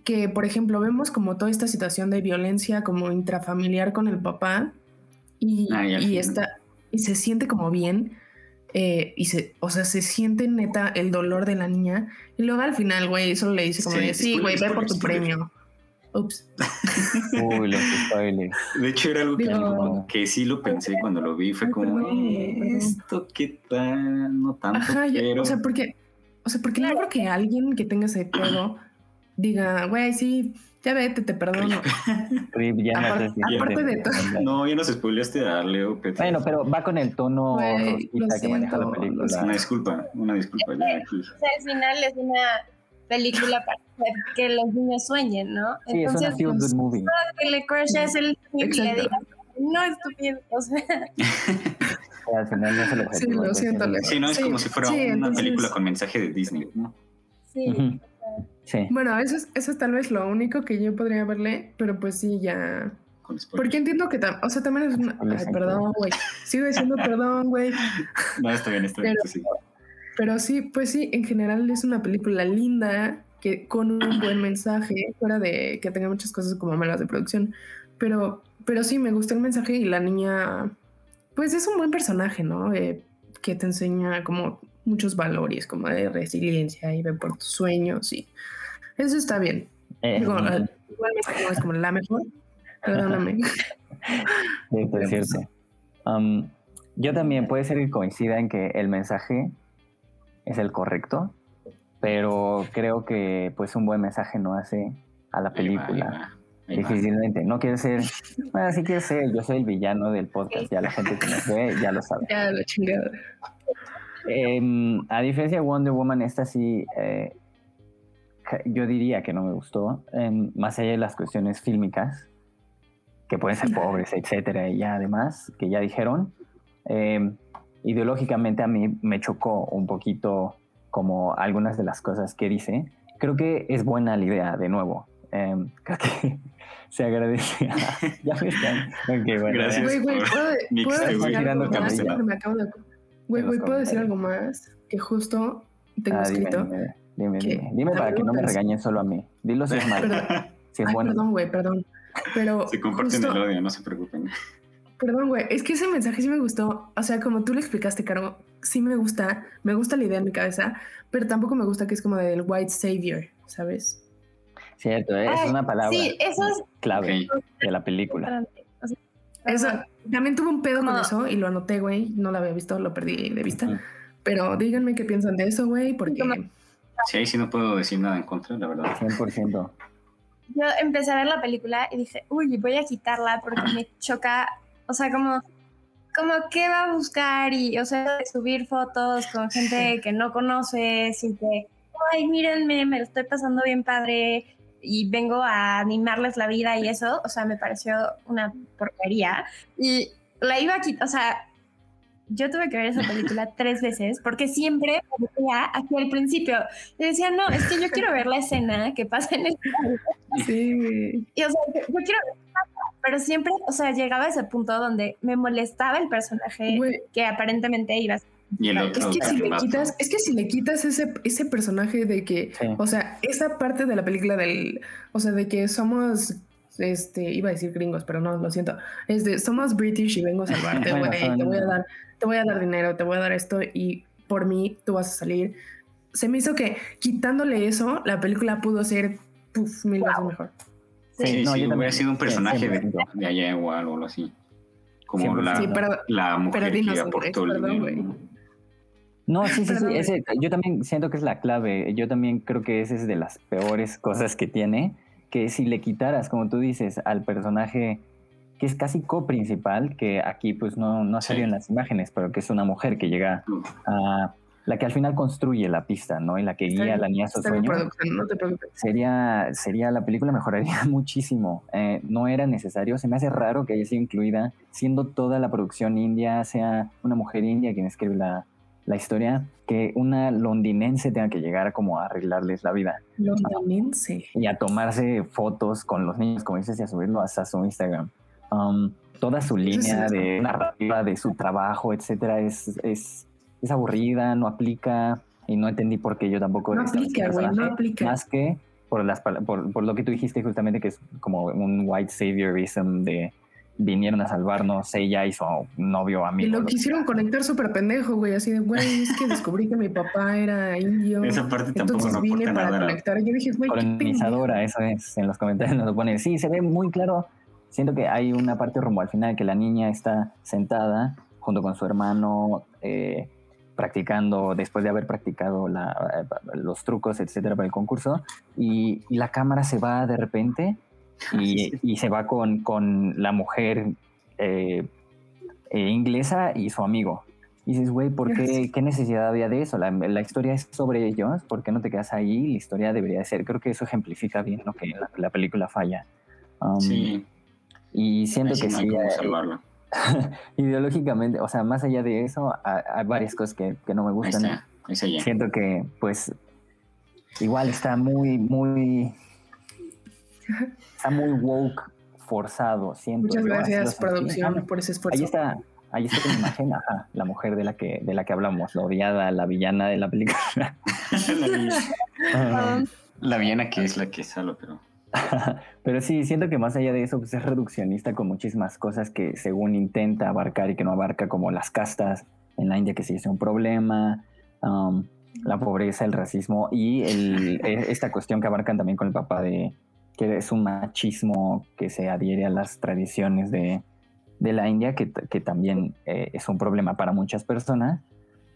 que por ejemplo vemos como toda esta situación de violencia como intrafamiliar con el papá y, ah, y, está, y se siente como bien. Eh, y se, o sea, se siente neta el dolor de la niña. Y luego al final, güey, solo le dice como sí, güey, ve por tu premio. Ups. Uy, los spoilers. De hecho, era algo que, sí lo pensé cuando lo vi. Fue como, esto qué tal, no tanto. Ajá, pero... o sea, porque, o sea, porque no creo que alguien que tenga ese pedo diga, güey, sí, ya vete, te perdono. ya aparte, aparte de todo. No, ya nos spoileaste a Leo Petro. Bueno, pero va con el tono que maneja la película. Una disculpa, una disculpa. Ya. O sea, al final es una película para que los niños sueñen, ¿no? Sí, Entonces, es una feel good movie. Que le crushes el niño y le diga, no estúpido, o sea. al final no se lo Sí, lo siento. Sí, no es como si fuera una película con mensaje de Disney, ¿no? Sí. Sí. Bueno, eso es, eso es tal vez lo único que yo podría verle, pero pues sí, ya. Porque entiendo que, o sea, también es una. Ay, perdón, güey. Sigo diciendo perdón, güey. No, está bien, está bien. Pero, sí. pero sí, pues sí, en general es una película linda, que con un buen mensaje, fuera de que tenga muchas cosas como malas de producción, pero, pero sí me gusta el mensaje y la niña, pues es un buen personaje, ¿no? Eh, que te enseña como muchos valores, como de resiliencia y ve por tus sueños y eso está bien. Eh, igualmente no es como la mejor, perdóname. es cierto. Um, yo también puede ser que coincida en que el mensaje es el correcto, pero creo que pues un buen mensaje no hace a la película. Difícilmente. No quiere ser, bueno, sí quiere ser, yo soy el villano del podcast, ya la gente que nos ve ya lo sabe. Ya, la chingada. Em, a diferencia de Wonder Woman, esta sí, eh, yo diría que no me gustó, más allá de las cuestiones fílmicas. que pueden ser pobres, etcétera, y ya además, que ya dijeron, eh, ideológicamente a mí me chocó un poquito como algunas de las cosas que dice. Creo que es buena la idea, de nuevo. Eh, creo que se agradece. ya me están. Okay, bueno, Gracias. Güey, güey, ¿puedo, ¿puedo decir algo más? Me acabo de- Güey, güey, ¿puedo decir algo más? Que justo tengo Ah, escrito. dime, dime, que dime. Dime para que no me regañen solo a mí. Dilo si es malo, si es Ay, bueno. perdón, güey, perdón. Pero Se comparten justo- el odio, no se preocupen. Perdón, güey, es que ese mensaje sí me gustó. O sea, como tú lo explicaste, Caro, sí me gusta, me gusta la idea en mi cabeza, pero tampoco me gusta que es como del white savior, ¿sabes? Cierto, es Ay, una palabra Sí, eso es clave de la película. importante. O sea, Eso, también tuve un pedo con Como- eso y lo anoté, güey. No lo había visto, lo perdí de vista. Pero díganme qué piensan de eso, güey, porque Sí, ahí sí no puedo decir nada en contra, la verdad. 100%. Yo empecé a ver la película y dije, uy, voy a quitarla porque me choca, o sea, como, como qué va a buscar y, o sea, de subir fotos con gente que no conoces y que, ay, mírenme, me lo estoy pasando bien padre y vengo a animarles la vida y eso, o sea, me pareció una porquería. Y la iba a quitar, o sea, yo tuve que ver esa película tres veces porque siempre me decía aquí al principio, y decía, no, es que yo quiero ver la escena que pasa en el sí. y, o sea, yo, yo quiero ver pero siempre, o sea, llegaba a ese punto donde me molestaba el personaje que aparentemente iba a ser. Y el Es otro. es que si el le quitas, es que si le quitas ese, ese personaje de que, Sí. o sea, esa parte de la película del, o sea, de que somos, este, iba a decir gringos, pero no, lo siento, es de, somos British y vengo a salvarte, güey, te voy a dar, te voy a dar dinero, te voy a dar esto y por mí tú vas a salir. Se me hizo que quitándole eso, la película pudo ser, puf, mil veces mejor. Sí, sí, no, yo hubiera también. sido un Sí, personaje de, 100%. de allá o algo así. Como 100%. la, Sí, pero, la mujer pero dinos, que aportó el dinero. No, sí, sí, sí. Ese- yo también siento que es la clave. Yo también creo que esa es de las peores cosas que tiene. Que si le quitaras, como tú dices, al personaje que es casi co-principal, que aquí pues no, no ha Sí. salido en las imágenes, pero que es una mujer que llega a la que al final construye la pista, ¿no? Y la que guía a la niña a su sueño. no te preocupes. Sería, sería, la película mejoraría muchísimo. Eh, no era necesario, se me hace raro que haya sido incluida, siendo toda la producción india, sea una mujer india quien escribe la, la historia, que una londinense tenga que llegar como a arreglarles la vida Londinense. y a tomarse fotos con los niños, como dices, y a subirlo hasta su Instagram. Um, toda su línea de narrativa de su trabajo, etcétera, es, es, es aburrida, no aplica y no entendí por qué yo tampoco No aplica, güey, no aplica. Más que por, las, por, por lo que tú dijiste justamente, que es como un white saviorism de vinieron a salvarnos ella y su novio Y amigo. lo lo que quisieron conectar súper pendejo, güey, así de, güey, es que descubrí que mi papá era indio. Esa parte tampoco Entonces no vine para nada. conectar. Yo dije, güey, qué colonizadora, eso es, en los comentarios nos lo pone. Sí, se ve muy claro. Siento que hay una parte rumbo al final que la niña está sentada junto con su hermano, eh, practicando, después de haber practicado la- eh, los trucos, etcétera, para el concurso, y, y la cámara se va de repente y, y se va con, con la mujer eh, eh, inglesa y su amigo. Y dices, güey, ¿por qué? ¿Qué necesidad había de eso? La, la historia es sobre ellos, ¿por qué no te quedas ahí? La historia debería de ser. Creo que eso ejemplifica bien lo que la, la película falla. Um, Sí, Y siento sí que no hay sí, eh, salvarlo. ideológicamente, o sea, más allá de eso, hay, varias cosas que, que no me Ahí gustan. está, ahí está ya. Siento que, pues, igual está muy, muy, está muy woke, forzado. Siento Muchas gracias, producción, Ah, por ese esfuerzo. Ahí está, ahí está la imagen, ajá, la mujer de la que, de la que hablamos, la odiada, la villana de la película. la, villana, Ah, la villana que es la que sale, pero Pero sí, siento que más allá de eso, pues es reduccionista con muchísimas cosas que según intenta abarcar y que no abarca, como las castas en la India, que sí es un problema, um, la pobreza, el racismo y el- e- esta cuestión que abarcan también con el papá de que es un machismo que se adhiere a las tradiciones de, de la India, que, que también eh, es un problema para muchas personas.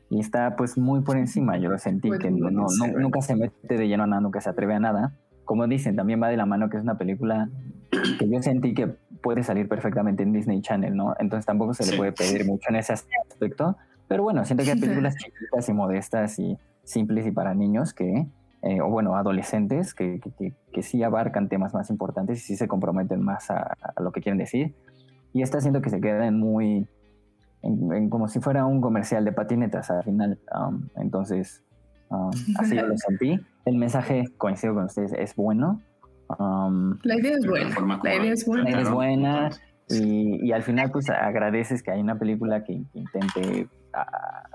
Y está pues muy por encima, yo lo sentí, Pues, que no, no- nunca se mete de lleno a nada, nunca se atreve a nada. Como dicen, también va de la mano que es una película que yo sentí que puede salir perfectamente en Disney Channel, ¿no? Entonces tampoco se le Sí. puede pedir mucho en ese aspecto. Pero bueno, siento que hay películas chiquitas y modestas y simples y para niños que eh, o bueno, adolescentes que, que, que, sí abarcan temas más importantes y sí se comprometen más a, a lo que quieren decir. Y está haciendo que se queden muy, en, como si fuera un comercial de patinetas al final. Um, entonces, um, así yo lo sentí. El mensaje, coincido con ustedes, es bueno. Um, la idea es buena. La idea es buena. La idea es buena. Y, y, al final, pues agradeces que hay una película que, intente uh,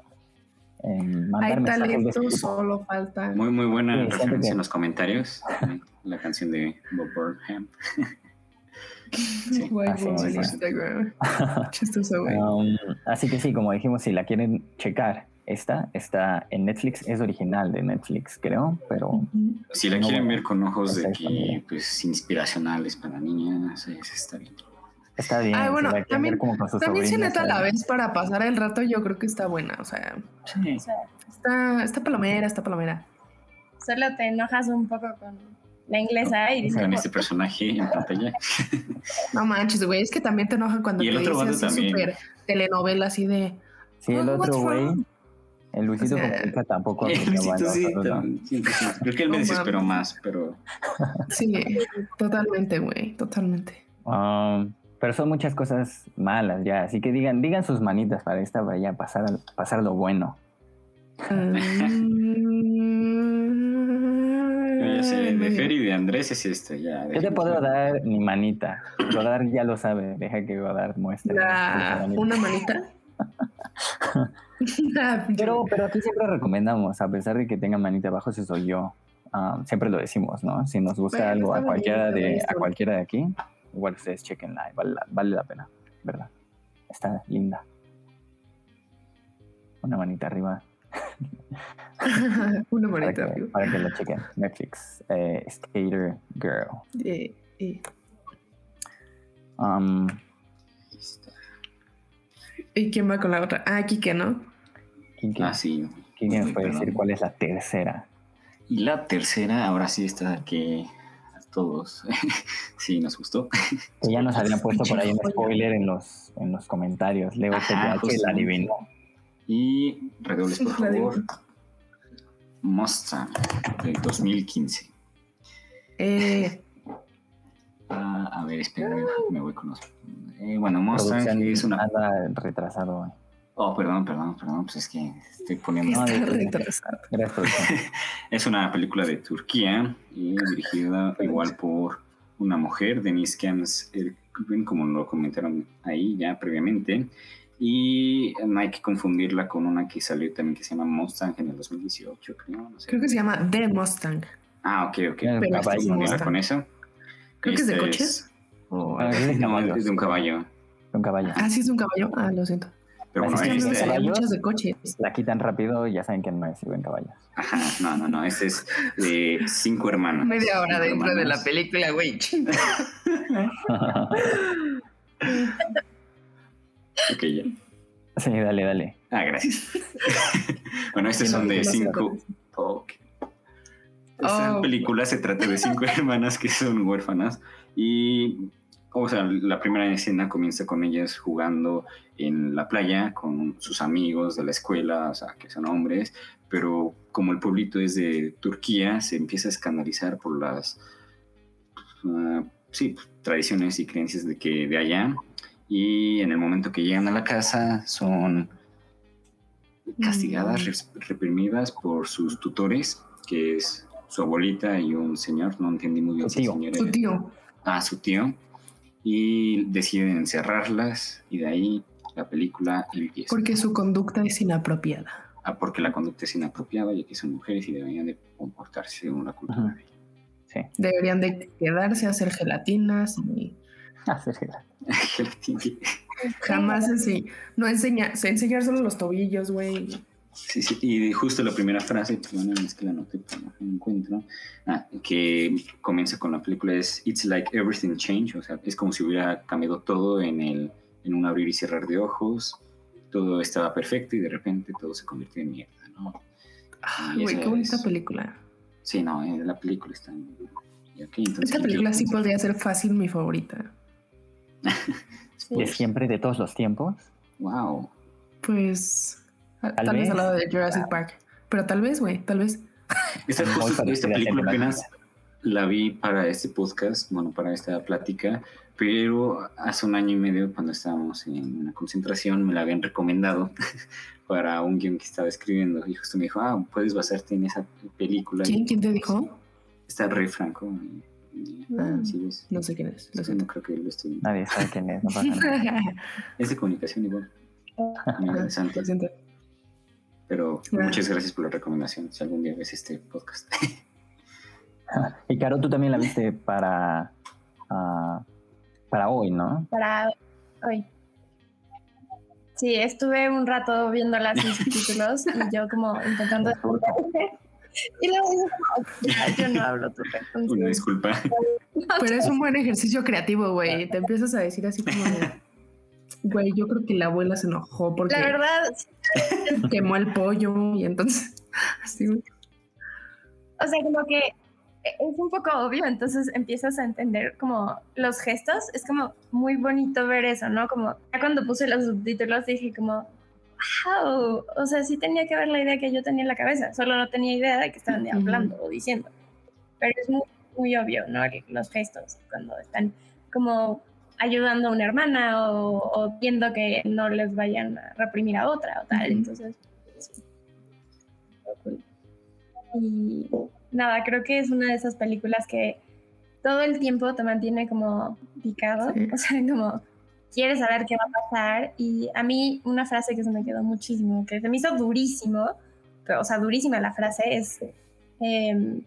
hay talento, solo falta. Muy, muy buena referencia en los comentarios. la canción de Bob Burnham. sí, así. Um, así que sí, como dijimos, si la quieren checar, esta está en Netflix, es original de Netflix, creo, pero... Si la quieren ver con ojos de que, pues, inspiracionales para niñas, está bien. Está bien. Ah, bueno, también, también si neta la vez para pasar el rato, yo creo que está buena. O sea, está, está palomera, está palomera. Solo te enojas un poco con la inglesa y dices. Con este personaje en pantalla. No manches, güey, es que también te enojan cuando y el te otro dice así súper telenovela así de. Sí, el otro güey. El Luisito o sea, tampoco. El Luisito sí, sí, Creo que él me desesperó más, pero. Sí, totalmente, güey, totalmente. Um, pero son muchas cosas malas ya, así que digan, digan sus manitas para esta vaya a pasar, pasar lo bueno. ya sé, de Fer y de Andrés es esto, ya. Yo te puedo dar mi manita. Godard ya lo sabe, deja que Godard muestre. ¿Una manita? pero, pero aquí siempre recomendamos, a pesar de que tenga manita abajo, si soy yo. Ah, siempre lo decimos, ¿no? Si nos gusta algo a cualquiera, de, a cualquiera de aquí, igual ustedes chequenla, vale, vale la pena, ¿verdad? Está linda. Una manita arriba. Una manita para arriba. Para que lo chequen. Netflix, eh, Skater Girl. Eh, eh. Um, ¿Y quién va con la otra? Ah, Kike, ¿no? Kike. Ah, sí. Kike nos puede decir cuál es la tercera. Y la tercera, ahora sí está que todos sí nos gustó. Que ya nos habían puesto por ahí un spoiler en los, en los comentarios. Leo que la adivinó. Y redobles, por favor. Mustang del 2015. Eh. Ah, a ver, espera, me voy con los. Eh, bueno, Mustang es una. Anda retrasado. Oh, perdón, perdón, perdón, pues es que estoy poniendo... es una película de Turquía y dirigida igual por una mujer, Denise Kans, como lo comentaron ahí ya previamente. Y no hay que confundirla con una que salió también que se llama Mustang en el 2018, creo. Creo que se llama The Mustang. Ah, ok, ok. Pero confundirla con eso. Creo que es de coches. Oh, es, de un caballo. De un caballo. Ah, sí, es un caballo. Ah, lo siento. Pero bueno, este, hay muchas de coches. La quitan rápido y ya saben que no es en caballos. Ajá, no, no, no. Este es de cinco hermanos. Media hora dentro de la película, güey. ok, ya. Sí, dale, dale. Ah, gracias. bueno, estos son de cinco. Okay. Esta oh. película se trata de cinco hermanas que son huérfanas y o sea, la primera escena comienza con ellas jugando en la playa con sus amigos de la escuela, o sea, que son hombres, pero como el pueblito es de Turquía, se empieza a escandalizar por las uh, sí, tradiciones y creencias de que de allá y en el momento que llegan a la casa son castigadas, mm. reprimidas por sus tutores, que es su abuelita y un señor, no entendí muy bien su tío. Su tío. Ah, su tío y deciden encerrarlas y de ahí la película empieza. Porque su conducta es inapropiada. Ah, porque la conducta es inapropiada ya que son mujeres y deberían de comportarse según la cultura de ella. Sí. Deberían de quedarse a hacer gelatinas y... Hacer gelatinas. Jamás así. No enseñar, enseñar solo los tobillos, güey. Sí, sí, y justo la primera frase, bueno, es que la noté, pero no la encuentro, ah, que comienza con la película es It's like everything changed, o sea, es como si hubiera cambiado todo en, el, en un abrir y cerrar de ojos, todo estaba perfecto y de repente todo se convirtió en mierda, ¿no? Ah, güey, qué bonita película. Sí, no, eh, la película está... Okay, Esta película sí podría ser fácil mi favorita. ¿De siempre, de todos los tiempos? Wow. Pues Tal, vez al lado de Jurassic Park. Pero tal vez, güey, tal vez. Esta, justo- película apenas la vi para este podcast, bueno, para esta plática, pero hace un año y medio cuando estábamos en una concentración me la habían recomendado para un guion que estaba escribiendo y justo me dijo, ah, puedes basarte en esa película. ¿Quién, quién te dijo? Está Rey Franco. y- y- Ah. sí, ves. No sé quién es. Lo Es no creo que lo estoy... Nadie sabe quién es, no pasa nada. Es de comunicación igual. Muy interesante. Pero muchas gracias por la recomendación. Si algún día ves este podcast. Y Caro, tú también la viste para, ah, para hoy, ¿no? para hoy. Sí, estuve un rato viéndola sin subtítulos y yo como intentando Y luego dije, como, "Ya, yo no hablo turco. Una disculpa. Pero es un buen ejercicio creativo, güey. Te empiezas a decir así como de, güey, yo creo que la abuela se enojó porque La verdad, quemó el pollo y entonces así, o sea, como que es un poco obvio, entonces empiezas a entender como los gestos. Es como muy bonito ver eso, ¿no? Como ya cuando puse los subtítulos dije como, wow, o sea, sí tenía que ver la idea que yo tenía en la cabeza, solo no tenía idea de que estaban Ujú. hablando o diciendo. Pero es muy, muy obvio, ¿no? Los gestos, cuando están como ayudando a una hermana o, o viendo que no les vayan a reprimir a otra o tal. Entonces, sí. Y nada, creo que es una de esas películas que todo el tiempo te mantiene como picado, Sí. o sea, como quieres saber qué va a pasar. Y a mí una frase que se me quedó muchísimo, que se me hizo durísimo, pero, o sea, durísima la frase, es em,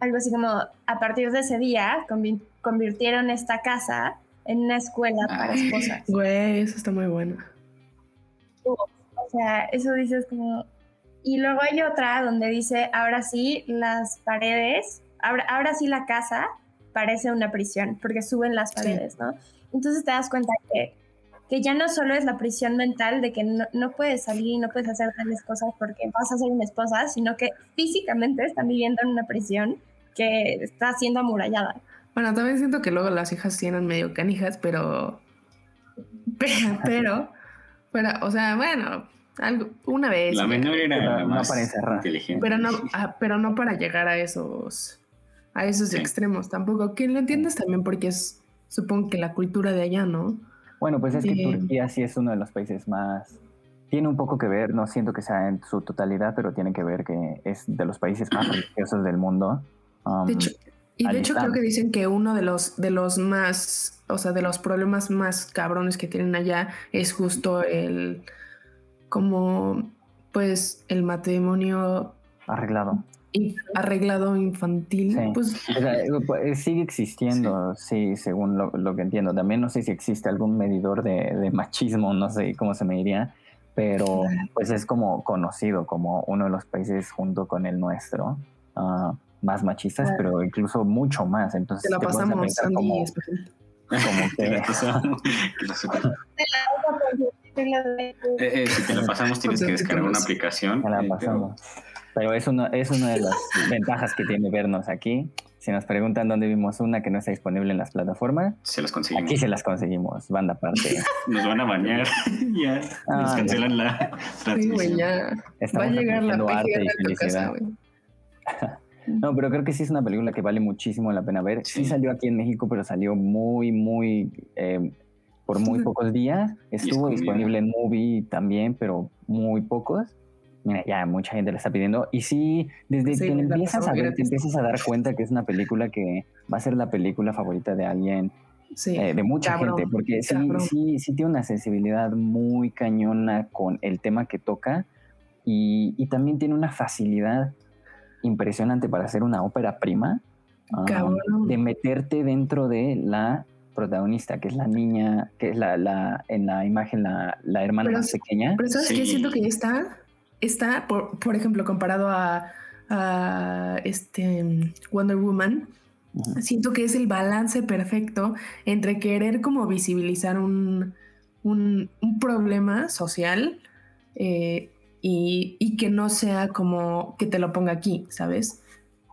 algo así como, a partir de ese día convi- convirtieron esta casa en una escuela para Ay. esposas. Güey, eso está muy bueno. O sea, eso dices como... Y luego hay otra donde dice, ahora sí, las paredes, ahora, ahora sí la casa parece una prisión, porque suben las Sí. paredes, ¿no? Entonces te das cuenta que, que ya no solo es la prisión mental de que no, no puedes salir y no puedes hacer tales cosas porque vas a ser una esposa, sino que físicamente están viviendo en una prisión que está siendo amurallada. Bueno, también siento que luego las hijas tienen medio canijas, pero. Pero, pero, pero, o sea, bueno, algo, una vez. La menor era Pero la no más para encerrar. inteligente. Pero no, ah, pero no para llegar a esos, a esos Sí. extremos tampoco. Que lo entiendes también porque es, supongo que la cultura de allá, ¿no? Bueno, pues es que Bien. Turquía sí es uno de los países más... Tiene un poco que ver, no siento que sea en su totalidad, pero tiene que ver que es de los países más religiosos del mundo. Um, De hecho, y de hecho creo que dicen que uno de los, de los más, o sea, de los problemas más cabrones que tienen allá es justo el, como, pues, el matrimonio arreglado. in- arreglado infantil. Sí. Pues, pues, sigue existiendo, sí, según lo, lo que entiendo. También no sé si existe algún medidor de, de machismo, no sé cómo se me diría, pero pues es como conocido como uno de los países junto con el nuestro ah, más machistas, Claro. pero incluso mucho más. Entonces te la te pasamos, Sandy. como, como Te la que pasamos. Que la super- Eh, eh, si te la pasamos tienes que descargar una aplicación. me la eh, pero pasamos. Pero es una, es una de las ventajas que tiene vernos aquí. Si nos preguntan dónde vimos una que no está disponible en las plataformas, Se las conseguimos. aquí se las conseguimos, banda aparte. Nos van a bañar. ya. Ah, nos ya. cancelan la Sí, transmisión. güey, ya. Va a llegar la tu casa, güey. No, pero creo que sí es una película que vale muchísimo la pena ver. Sí, Sí. salió aquí en México, pero salió muy, muy, eh, por muy pocos días. Estuvo disponible en Movie también, pero muy pocos. Mira, ya mucha gente le está pidiendo. Y sí, desde Sí, que la empiezas a ver, te empiezas a dar cuenta que es una película que va a ser la película favorita de alguien Sí. eh, de mucha cabrón, gente, porque sí, sí, sí tiene una sensibilidad muy cañona con el tema que toca y, y también tiene una facilidad impresionante para hacer una ópera prima, ah, de meterte dentro de la protagonista, que es la niña, que es la, la en la imagen la, la hermana Pero más pequeña. Pero ¿sabes qué? Sí. Siento que está, está por, por ejemplo, comparado a, a este Wonder Woman, siento que es el balance perfecto entre querer como visibilizar un, un, un problema social eh, y, y que no sea como que te lo ponga aquí, ¿sabes?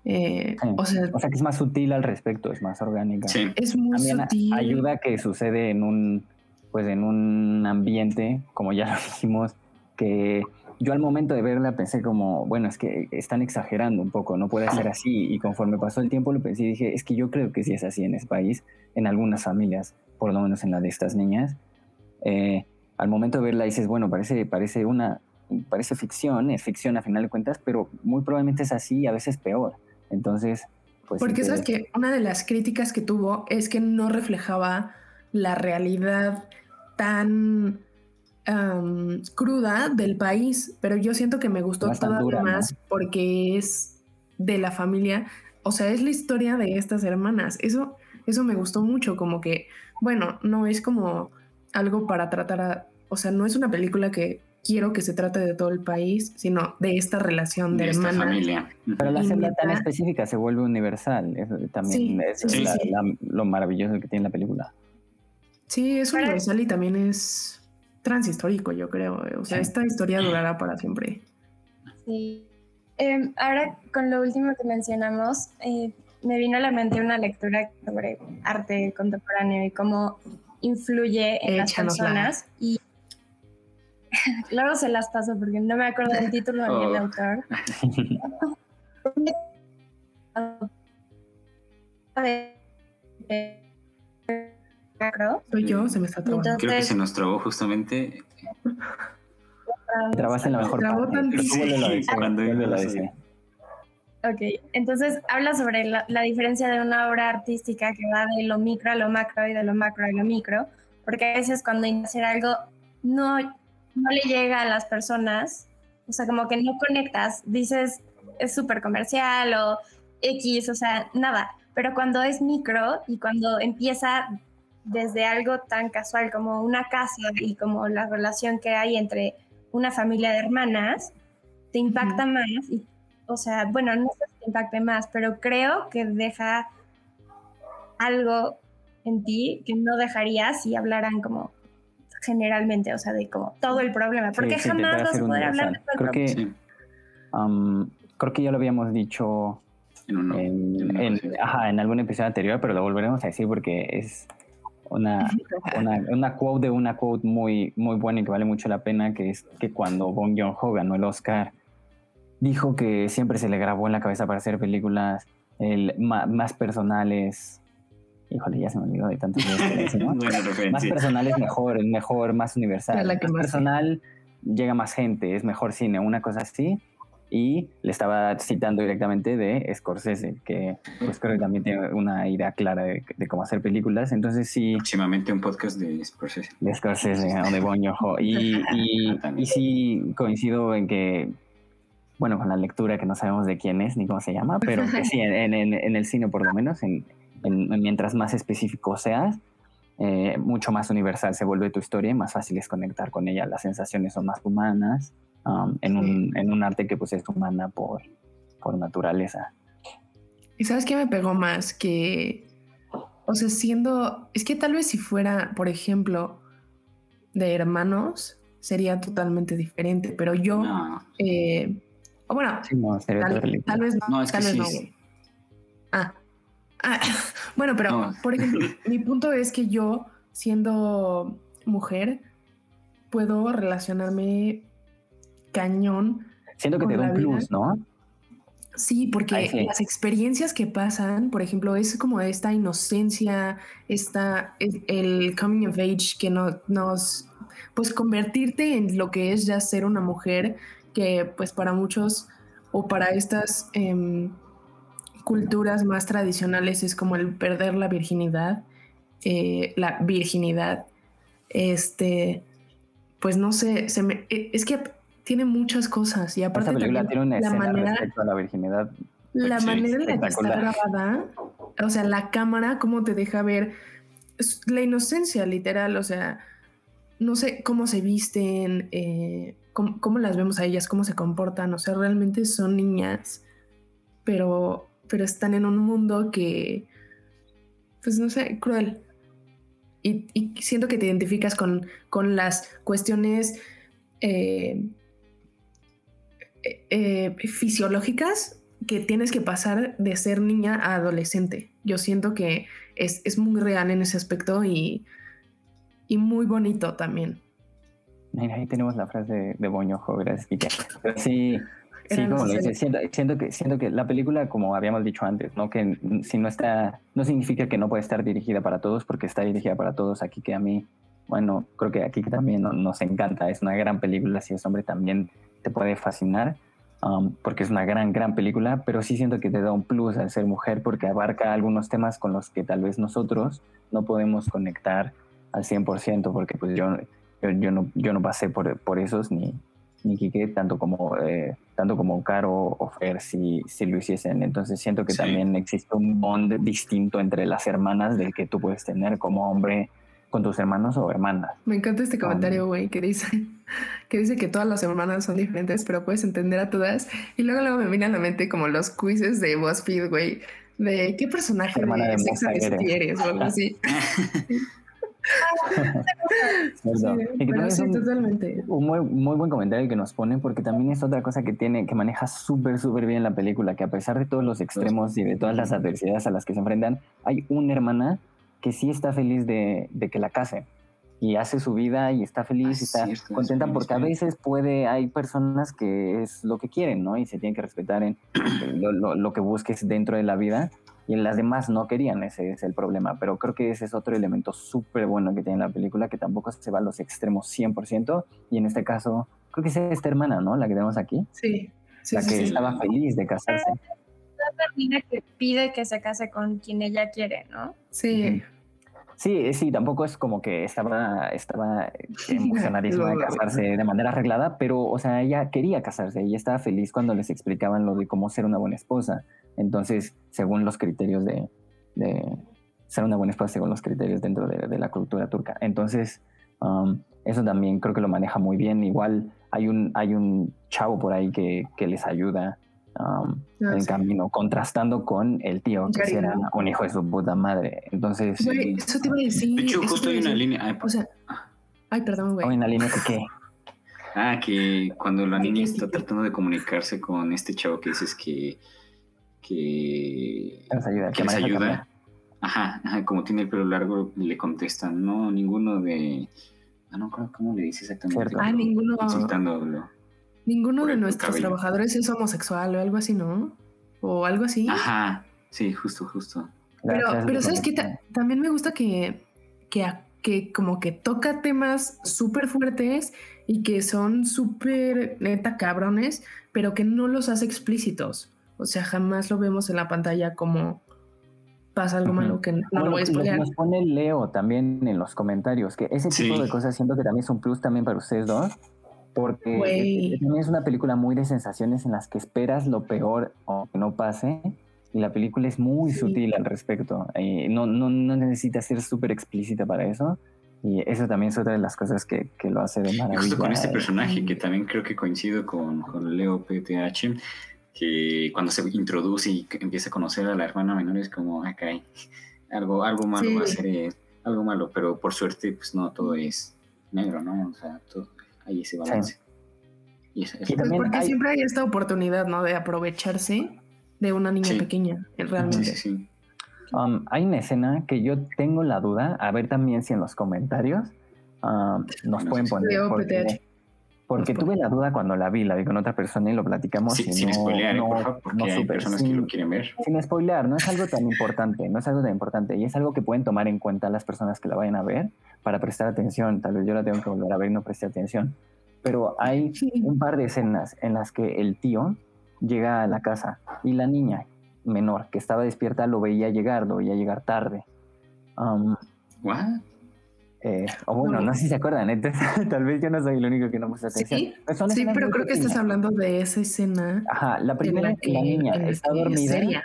Eh, Sí. O sea, O sea que es más sutil al respecto, es más orgánica. Sí. es muy también a- sutil. ayuda que sucede en un pues en un ambiente como ya lo dijimos que yo al momento de verla pensé como, bueno, es que están exagerando un poco, no puede ser así. Y conforme pasó el tiempo lo pensé y dije, es que yo creo que sí es así en ese país, en algunas familias, por lo menos en la de estas niñas. Eh, al momento de verla dices, bueno, parece, parece una, parece ficción, es ficción a final de cuentas, pero muy probablemente es así y a veces peor. Entonces, pues... Porque sabes que una de las críticas que tuvo es que no reflejaba la realidad tan cruda del país, pero yo siento que me gustó todavía más porque es de la familia, o sea, es la historia de estas hermanas. Eso, eso me gustó mucho, como que, bueno, no es como algo para tratar a, o sea, no es una película que quiero que se trate de todo el país, sino de esta relación de, hermanas. familia. Pero la celda tan específica se vuelve universal. también es lo maravilloso que tiene la película. Sí, es universal y también es transhistórico, yo creo. O sea, esta historia durará para siempre. Sí. Em, ahora, con lo último que mencionamos, eh, me vino a la mente una lectura sobre arte contemporáneo y cómo influye en las personas. Y luego se las paso porque no me acuerdo del título ni el oh. autor. Soy yo, se me está trabando. Creo que se nos trabó justamente. Trabas en la mejor parte. Ok, entonces habla sobre la, diferencia de una obra artística que va de lo micro a lo macro y de lo macro a lo micro, porque a veces cuando hacer algo no, no le llega a las personas, o sea, como que no conectas, dices es súper comercial o X, o sea, nada, pero cuando es micro y cuando empieza desde algo tan casual como una casa y como la relación que hay entre una familia de hermanas, te impacta más. Y, o sea, bueno, no sé si te impacte más, pero creo que deja algo en ti que no dejarías si hablaran como generalmente, o sea, de como todo el problema, porque jamás vas a poder hablar de todo creo que, um, creo que ya lo habíamos dicho en, en, algún episodio anterior, pero lo volveremos a decir porque es una, una, una, quote de una quote muy, muy buena y que vale mucho la pena, que es que cuando Bong Joon-ho ganó el Oscar, dijo que siempre se le grabó en la cabeza para hacer películas el, más, personales. Híjole, ya se me olvidó de tantos Más personales mejor, es mejor, más universal. más personal llega más gente, es mejor cine, una cosa así y le estaba citando directamente de Scorsese, que pues creo que también tiene una idea clara de, cómo hacer películas. Entonces sí... Próximamente un podcast de Scorsese. De Scorsese o de Boño. Y, y, y sí coincido en que, bueno, con la lectura que no sabemos de quién es ni cómo se llama, pero que sí, en, en, en el cine por lo menos, en, mientras más específico seas, eh, mucho más universal se vuelve tu historia y más fácil es conectar con ella. Las sensaciones son más humanas Um, en, un, en, un, arte que pues es humana por, por naturaleza. ¿Y sabes qué me pegó más? Que, o sea, siendo, es que tal vez si fuera, por ejemplo, de hermanos, sería totalmente diferente, pero yo, eh, bueno, tal, vez no, es tal vez no. Ah, ah bueno, pero por ejemplo, mi punto es que yo, siendo mujer, puedo relacionarme cañón. Siento que te da un plus, ¿no? Sí, porque las experiencias que pasan, por ejemplo, es como esta inocencia, esta, el, coming of age que no, nos, pues convertirte en lo que es ya ser una mujer, que pues para muchos o para estas em, culturas más tradicionales es como el perder la virginidad, eh, la virginidad, este, pues no sé, se me, e, es que tiene muchas cosas y aparte película tiene una la manera, respecto a la virginidad la manera en la que está grabada o sea la cámara cómo te deja ver la inocencia literal o sea no sé cómo se visten eh, cómo, las vemos a ellas cómo se comportan o sea realmente son niñas pero pero están en un mundo que pues no sé cruel y, siento que te identificas con, con las cuestiones eh, eh, fisiológicas que tienes que pasar de ser niña a adolescente. Yo siento que es, muy real en ese aspecto y, y muy bonito también. Mira, ahí tenemos la frase de Boñojo, gracias, sí, sí, como lo dices, siento, siento que, siento que la película, como habíamos dicho antes, ¿no? que si no está, no significa que no puede estar dirigida para todos, porque está dirigida para todos. Aquí que a mí, bueno, creo que aquí que también no- nos encanta, es una gran película, si es hombre también te puede fascinar, um, porque es una gran, gran película, pero sí siento que te da un plus al ser mujer, porque abarca algunos temas con los que tal vez nosotros no podemos conectar al 100%, porque pues yo, yo, yo no, yo no pasé por, por esos ni, ni Quique, tanto como, eh, tanto como Caro o Fer si, si lo hiciesen. Entonces siento que Sí. también existe un bond distinto entre las hermanas del que tú puedes tener como hombre con tus hermanos o hermanas. Me encanta este comentario, güey, que dice que dice que todas las hermanas son diferentes, pero puedes entender a todas. Y luego luego me viene a la mente como los quizzes de BuzzFeed, güey, de qué personaje Hermana de de Sex eres o algo así. Sí, sí, un- totalmente. Un muy, muy buen comentario que nos ponen porque también es otra cosa que tiene que maneja súper súper bien la película que a pesar de todos los extremos y de todas las adversidades a las que se enfrentan hay una hermana que sí está feliz de, de que la case y hace su vida y está feliz Ah, y está cierto, contenta muy porque a veces puede hay personas que es lo que quieren no y se tienen que respetar en lo, lo- lo que busques dentro de la vida y en las demás no querían, ese es el problema. Pero creo que ese es otro elemento súper bueno que tiene la película, que tampoco se va a los extremos 100%. Y en este caso, creo que es esta hermana, ¿no? La que tenemos aquí, Sí, sí, la sí, que sí. estaba feliz de casarse. La que pide que se case con quien ella quiere, ¿no? Sí, sí, tampoco es como que estaba, estaba emocionadísima de casarse de manera arreglada, pero, o sea, ella quería casarse, ella estaba feliz cuando les explicaban lo de cómo ser una buena esposa. Entonces, según los criterios de, de ser una buena esposa, según los criterios dentro de, de la cultura turca. Entonces, um, eso también creo que lo maneja muy bien. Igual hay un, hay un chavo por ahí que, que les ayuda um, Ah, en sí. camino, contrastando con el tío, que Yari. era un hijo de su puta madre. Entonces, Güey, eso te iba a decir. De hecho, eso justo te hay una decir. línea. ay, O sea, ay, perdón, güey. hay una línea que qué. Ah, que cuando la ¿De niña está tratando de comunicarse con este chavo que dices que. que. que nos ayuda, que les ayuda. Ajá, ajá, como tiene el pelo largo, le contestan, no, ninguno de. Ah, no, ¿cómo- ¿cómo le dice exactamente? Ah, ninguno- Insultándolo. Ninguno de nuestros cabello. trabajadores es homosexual o algo así, ¿no? O algo así. Ajá, sí, justo, justo. Pero, Gracias, pero ¿sabes qué? También me gusta que, que, a- que como que toca temas súper fuertes y que son súper neta cabrones, pero que no los hace explícitos. O sea, jamás lo vemos en la pantalla como pasa algo malo que no lo voy a spoilear. nos pone Leo también en los comentarios, que ese tipo Sí. de cosas siento que también es un plus también para ustedes dos, porque es- también es una película muy de sensaciones en las que esperas lo peor o que no pase, y la película es muy Sí. sutil al respecto, y no, no, no necesita ser súper explícita para eso, y eso también es otra de las cosas que, que lo hace de maravilla. justo con este eh, personaje que también creo que coincido con, con Leo PTH, que cuando se introduce y empieza a conocer a la hermana menor es como, ah, caray, algo, algo malo Sí. va a ser, eh, algo malo, pero por suerte, pues no todo es negro, ¿no? O sea, todo, hay ese balance. Y eso- Y eso- Pues también porque hay- siempre hay esta oportunidad, ¿no? De aprovecharse de una niña Sí. pequeña, sí, realmente. sí, sí. Um, hay una escena que yo tengo la duda, a ver también si en los comentarios um, nos No pueden poner. Porque, PTH. Porque tuve la duda cuando la vi, la vi con otra persona y lo platicamos. Sí, y sin no, spoilear, no- por favor, porque no hay supe, personas que sin- lo quieren ver. Sin spoilear, no es algo tan importante, no es algo tan importante y es algo que pueden tomar en cuenta las personas que la vayan a ver para prestar atención. Tal vez yo la tengo que volver a ver y no presté atención. Pero hay un par de escenas en las que el tío llega a la casa y la niña menor que estaba despierta lo veía llegar, lo veía llegar tarde. Um, ¿What? Eh, o bueno, no sé si se acuerdan, entonces tal vez yo no soy el único que no puse atención. Sí, Pero sí, pero creo que estás hablando de esa escena. Ajá, la primera la que la niña está dormida. seria.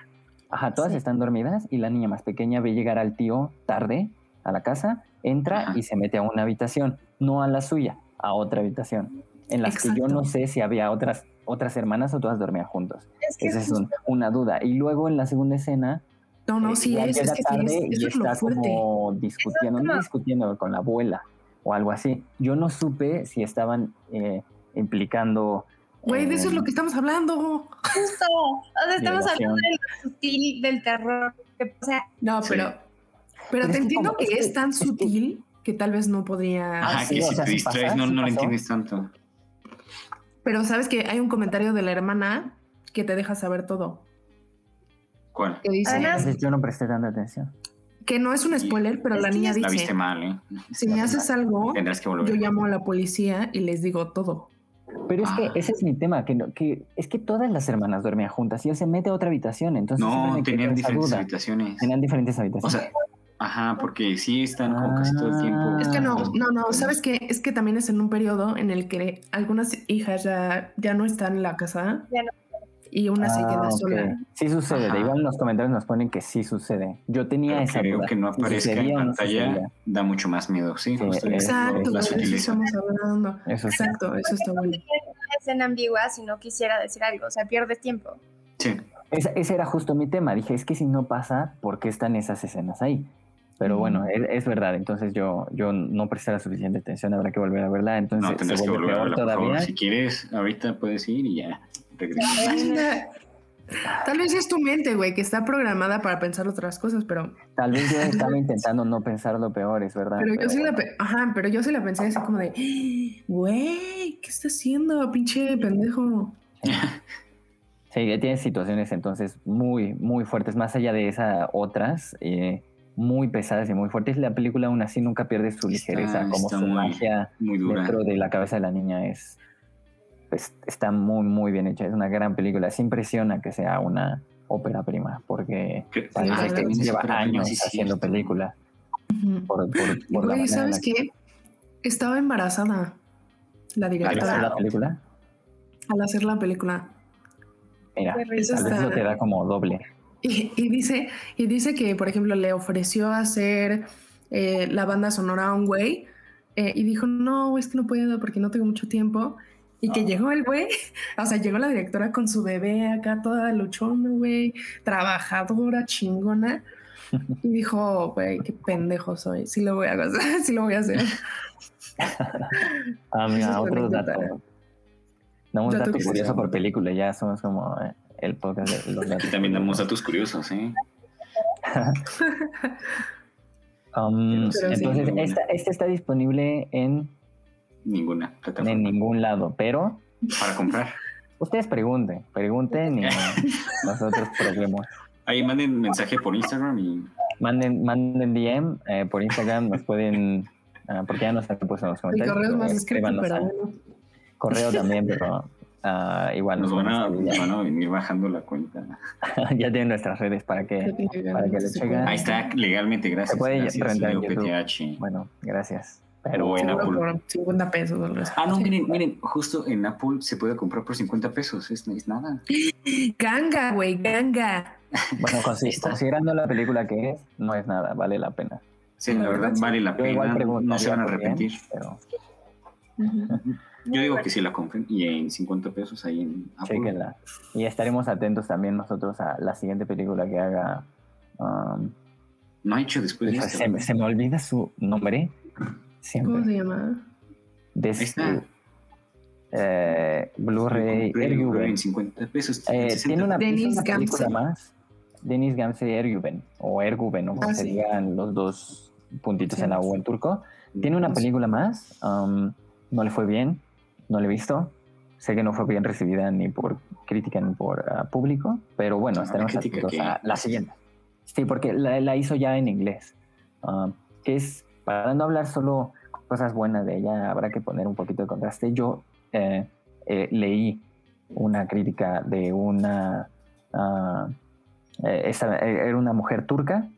Ajá, todas Sí. están dormidas y la niña más pequeña ve llegar al tío tarde a la casa, entra Ajá. y se mete a una habitación, no a la suya, a otra habitación, en las que yo no sé si había otras, otras hermanas o todas dormían juntos. Es que Esa es un- una duda. Y luego en la segunda escena, No, no, eh, sí es, es que sí tarde es, y eso es lo está fuerte. como discutiendo, no discutiendo con la abuela o algo así. Yo no supe si estaban eh, implicando... Güey, de eso es lo que estamos hablando. Justo. O sea, estamos Violación. hablando de lo sutil del terror. que, o sea, No, Sí. pero, pero es te que entiendo como- que es tan sutil que tal vez no podría... Ajá, sí, que o si sea, te sí distraes no, no lo entiendes tanto. Pero sabes que hay un comentario de la hermana que te deja saber todo. ¿Cuál? Que dice Además- yo no presté tanta atención. que no es un spoiler, pero Es la que niña ya La viste dice, mal, ¿eh? si me haces algo, Tendrás que yo volver. llamo a la policía y les digo todo. Pero es Ah. que ese es mi tema, que, no- que es que todas las hermanas dormían juntas y él se mete a otra habitación, entonces No, tenían diferentes duda. habitaciones. Tenían diferentes O habitaciones. sea, ajá, porque sí están como casi todo el tiempo. Ah. Es que no, pues, no, no, ¿sabes qué? Es que también es en un periodo en el que algunas hijas ya, ya no están en la casa Ya no. Y una se Ah, queda ok. sola. Sí sucede, Ajá. de igual en los comentarios nos ponen que sí sucede. Yo tenía Pero esa creo duda. que no aparezca en no pantalla da mucho más miedo, sí, Sí, justo es- es Exacto, de eso sutileza. estamos hablando. Eso sí. Exacto, eso está bueno. Una escena ambigua si no quisiera decir algo, o sea, pierdes tiempo. Sí, Esa- ese era justo mi tema. Dije, es que si no pasa, ¿por qué están esas escenas ahí? Pero bueno, es, es verdad. Entonces yo, yo no presté la suficiente atención. Habrá que volver a verla. Entonces no, tendrás se que volver a verla, por favor. Si quieres, ahorita puedes ir y ya Tal vez es tu mente, güey, que está programada para pensar otras cosas, pero, Tal vez yo estaba intentando no pensar lo peor, es verdad. pero yo sí la, pe- ajá, pero yo sí la pensé así como de, güey, ¿qué está haciendo, pinche pendejo? Sí, tiene situaciones entonces muy, muy fuertes, más allá de esas otras, eh, muy pesadas y muy fuertes. La película aún así nunca pierde su Está- ligereza, como está su muy- magia Muy dura. dentro de la cabeza de la niña es, es- está muy, muy bien hecha. Es una gran película. Se impresiona que sea una ópera prima, porque parece Ah, que lleva años sí, haciendo cierto. película. Ujú. Por, la ¿sabes la que- qué? Estaba embarazada la al hacer directora la película. al hacer la película. Mira, Qué tal vez eso te da como doble. Y, y dice, y dice que, por ejemplo, le ofreció hacer eh, la banda sonora a un güey eh, y dijo, no, es que no puedo porque no tengo mucho tiempo. Y que llegó el güey, o sea, llegó la directora con su bebé acá toda luchona, güey, trabajadora, chingona. Y dijo, güey, qué pendejo soy, sí lo voy a hacer, sí lo voy a hacer. Ah, es mira, la otros datos. Damos Dato datos curioso. curiosos por película, ya somos como eh, el podcast de los datos. Aquí también damos datos curiosos, ¿eh? Um, sí. entonces, esta, esta está disponible en, Ninguna plataforma. en ningún lado, pero Para comprar. ustedes pregunten, pregunten y nosotros probemos. Ahí manden mensaje por Instagram y Manden, manden DM eh, por Instagram, nos pueden, ah, porque ya nos han puesto en los El comentarios. correo es pero más escrito, escríbanos pero. Correo también, pero ah, igual nos van, a, pueden nos van a venir bajando la cuenta. ya, tienen nuestras redes para que, para que le chequen. Ahí está, legalmente, gracias. Se puede gracias, rentar en YouTube. PTH. Bueno, gracias. Pero O en Apple. por 50 pesos o algo así. Ah, no, miren, miren, justo en Apple se puede comprar por 50 pesos, es, es nada. Ganga, güey, ganga. Bueno, considerando la película que es, no es nada, vale la pena. Sí, La verdad sí. vale la pena, no se van a bien, arrepentir. Yo digo que si la compren y en 50 pesos ahí en Apple. chéquenla. Y estaremos atentos también nosotros a la siguiente película que haga. um, No ha hecho después de se, esta. me- se me olvida su nombre. ¿Cómo Siempre. se llama? De Ahí su, está. eh, Blu-ray Compré Erguven. en 50 pesos. Eh, 60 tiene una, Dennis una película Gamse. más. Dennis Gamse Erguven. O Erguven, o como Ah, se sí. digan los dos puntitos Sí. en la U en turco. Tiene una película más. um, no le fue bien. No la he visto. Sé que no fue bien recibida ni por crítica ni por ah, público. Pero bueno, Ah, estaremos atentos que- a la siguiente. Sí, porque la, la hizo ya en inglés. Ah, que es, para no hablar solo cosas buenas de ella, habrá que poner un poquito de contraste. Yo eh, eh, leí una crítica de una... ah, eh, eh, era una mujer turca,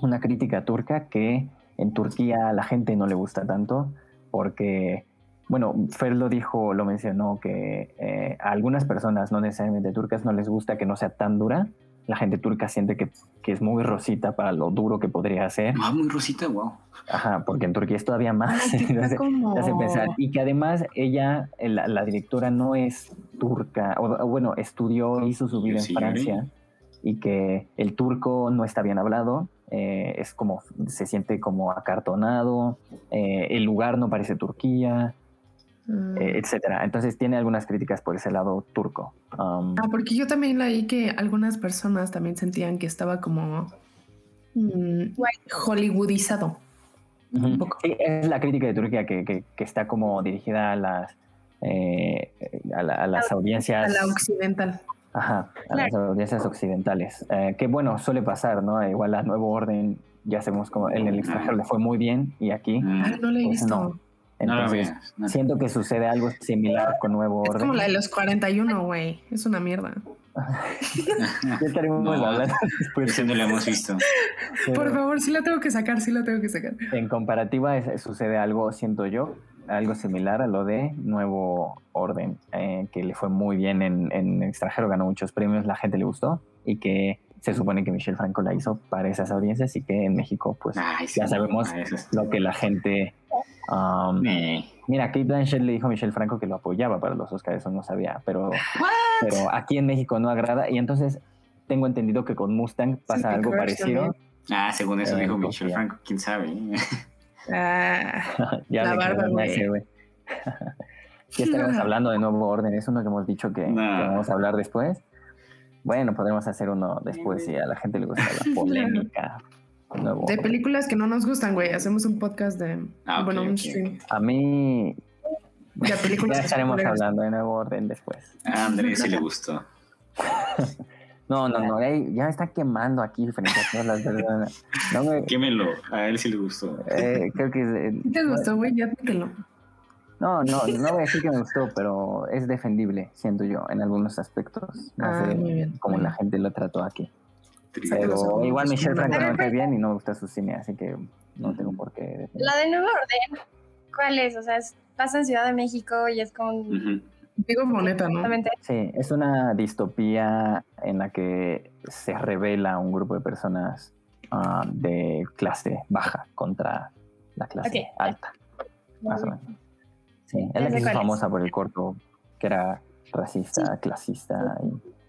una crítica turca que en Turquía a la gente no le gusta tanto porque, bueno, Fer lo dijo, lo mencionó, que a algunas personas, no necesariamente turcas, no les gusta que no sea tan dura. La gente turca siente que, que es muy rosita para lo duro que podría ser. Ah, muy rosita, wow. Ajá, porque en Turquía es todavía más. Ay, que está Entonces, como... te hace pensar. Y que además ella, eh, la, la directora, no es turca, o, o bueno, estudió, hizo su vida en Francia, y que el turco no está bien hablado, eh, es como, se siente como acartonado, eh, el lugar no parece Turquía, Mm. eh, etcétera. Entonces tiene algunas críticas por ese lado turco. Um, Ah, porque yo también leí que algunas personas también sentían que estaba como mm, hollywoodizado. Ujú. poco. Sí, es la crítica de Turquía que, que- que está como dirigida a las eh, a, la- a las A audiencias la occidental. ajá, a las audiencias occidentales Eh, que bueno suele pasar no igual la nuevo orden ya sabemos como en el extranjero le fue muy bien y aquí Mm, Ay, no la he Pues visto. no. Entonces no. siento que sucede algo similar con nuevo Es orden como la de los 41, güey. Es una mierda. ya estaremos No, hablando después no lo hemos visto. Por favor, sí la tengo que sacar, sí la tengo que sacar. En comparativa es- sucede algo, siento yo, algo similar a lo de Nuevo Orden, eh, que le fue muy bien en, en extranjero, ganó muchos premios, la gente le gustó y que se supone que Michelle Franco la hizo para esas audiencias y que en México pues Ay, sí, ya sabemos eso es- lo que la gente... um, Eh, mira, Kate Blanchett le dijo a Michelle Franco que lo apoyaba para los Oscars, eso no sabía, pero, pero aquí en México no agrada y entonces tengo entendido que con Mustang pasa algo parecido. también. Ah, según eso Eh, dijo confía. Michelle Franco, quién sabe. Ah, ya La barba, güey. ese, güey. Ya estaremos hablando de nuevo orden, es uno que hemos dicho que, que vamos a hablar después. Bueno, podremos hacer uno después si a la gente le gusta la polémica. Nuevo de películas que no nos gustan, güey. Hacemos un podcast de. Ah, ok, bueno, un ok, stream A mí de películas. ya estaremos hablando de nuevo orden después. A Andrés sí le gustó. No, no, no, ey, ya está quemando aquí frente a todas las personas. No me, Quémelo, a él sí le gustó. eh, creo que eh, ¿Sí ¿Te gustó, güey? Ya lo. no, no, no voy a decir que me gustó, pero es defendible, siento yo, en algunos aspectos. No Ah, sé muy bien. cómo la gente lo trató aquí. Triste. Pero- igual Michelle Franco no me cae bien y no me gusta su cine, así que no tengo por qué defender. La de Nuevo Orden, ¿cuál es? O sea, es- pasa en Ciudad de México y es como Ujú. Digo boneta, ¿no? Sí, es una distopía en la que se revela un grupo de personas ah, de clase baja contra la clase alta, más o menos. Sí, es la que es famosa por el corto que era racista, clasista,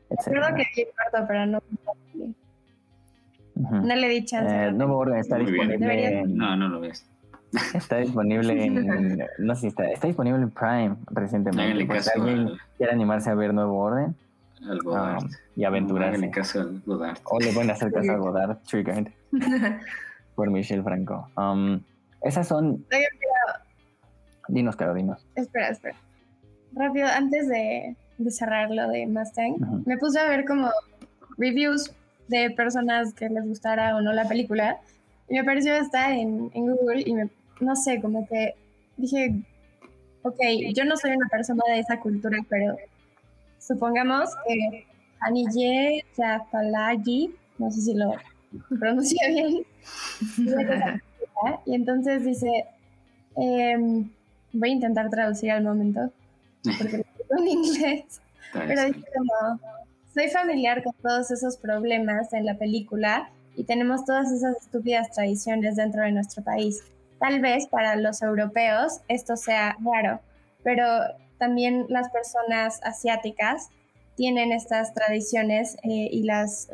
etc. que vi el corto, pero no, no le di chance. Eh, nuevo orden está Muy disponible en, No, no lo ves. está disponible en no sé si está, está disponible en Prime recientemente. Si caso alguien al, quiere animarse a ver nuevo orden al Godard. y aventurarse. Háganle caso al Godard. O le pueden hacer caso a Godard, Triggered, por Michelle Franco. Um, esas son. Oye, Dinos, Caro, dinos. Espera, espera. Rápido, antes de, de cerrar lo de Mustang, Ujú. me puse a ver como reviews de personas que les gustara o no la película. Y me pareció esta en, en Google y me, no sé, como que dije, ok, yo no soy una persona de esa cultura, pero supongamos que Anille Chapalagi, no sé si lo pronuncio bien, y entonces dice, em, voy a intentar traducir al momento, porque lo en inglés. Pero dice como, soy familiar con todos esos problemas en la película y tenemos todas esas estúpidas tradiciones dentro de nuestro país. Tal vez para los europeos esto sea raro, pero también las personas asiáticas tienen estas tradiciones eh, y las,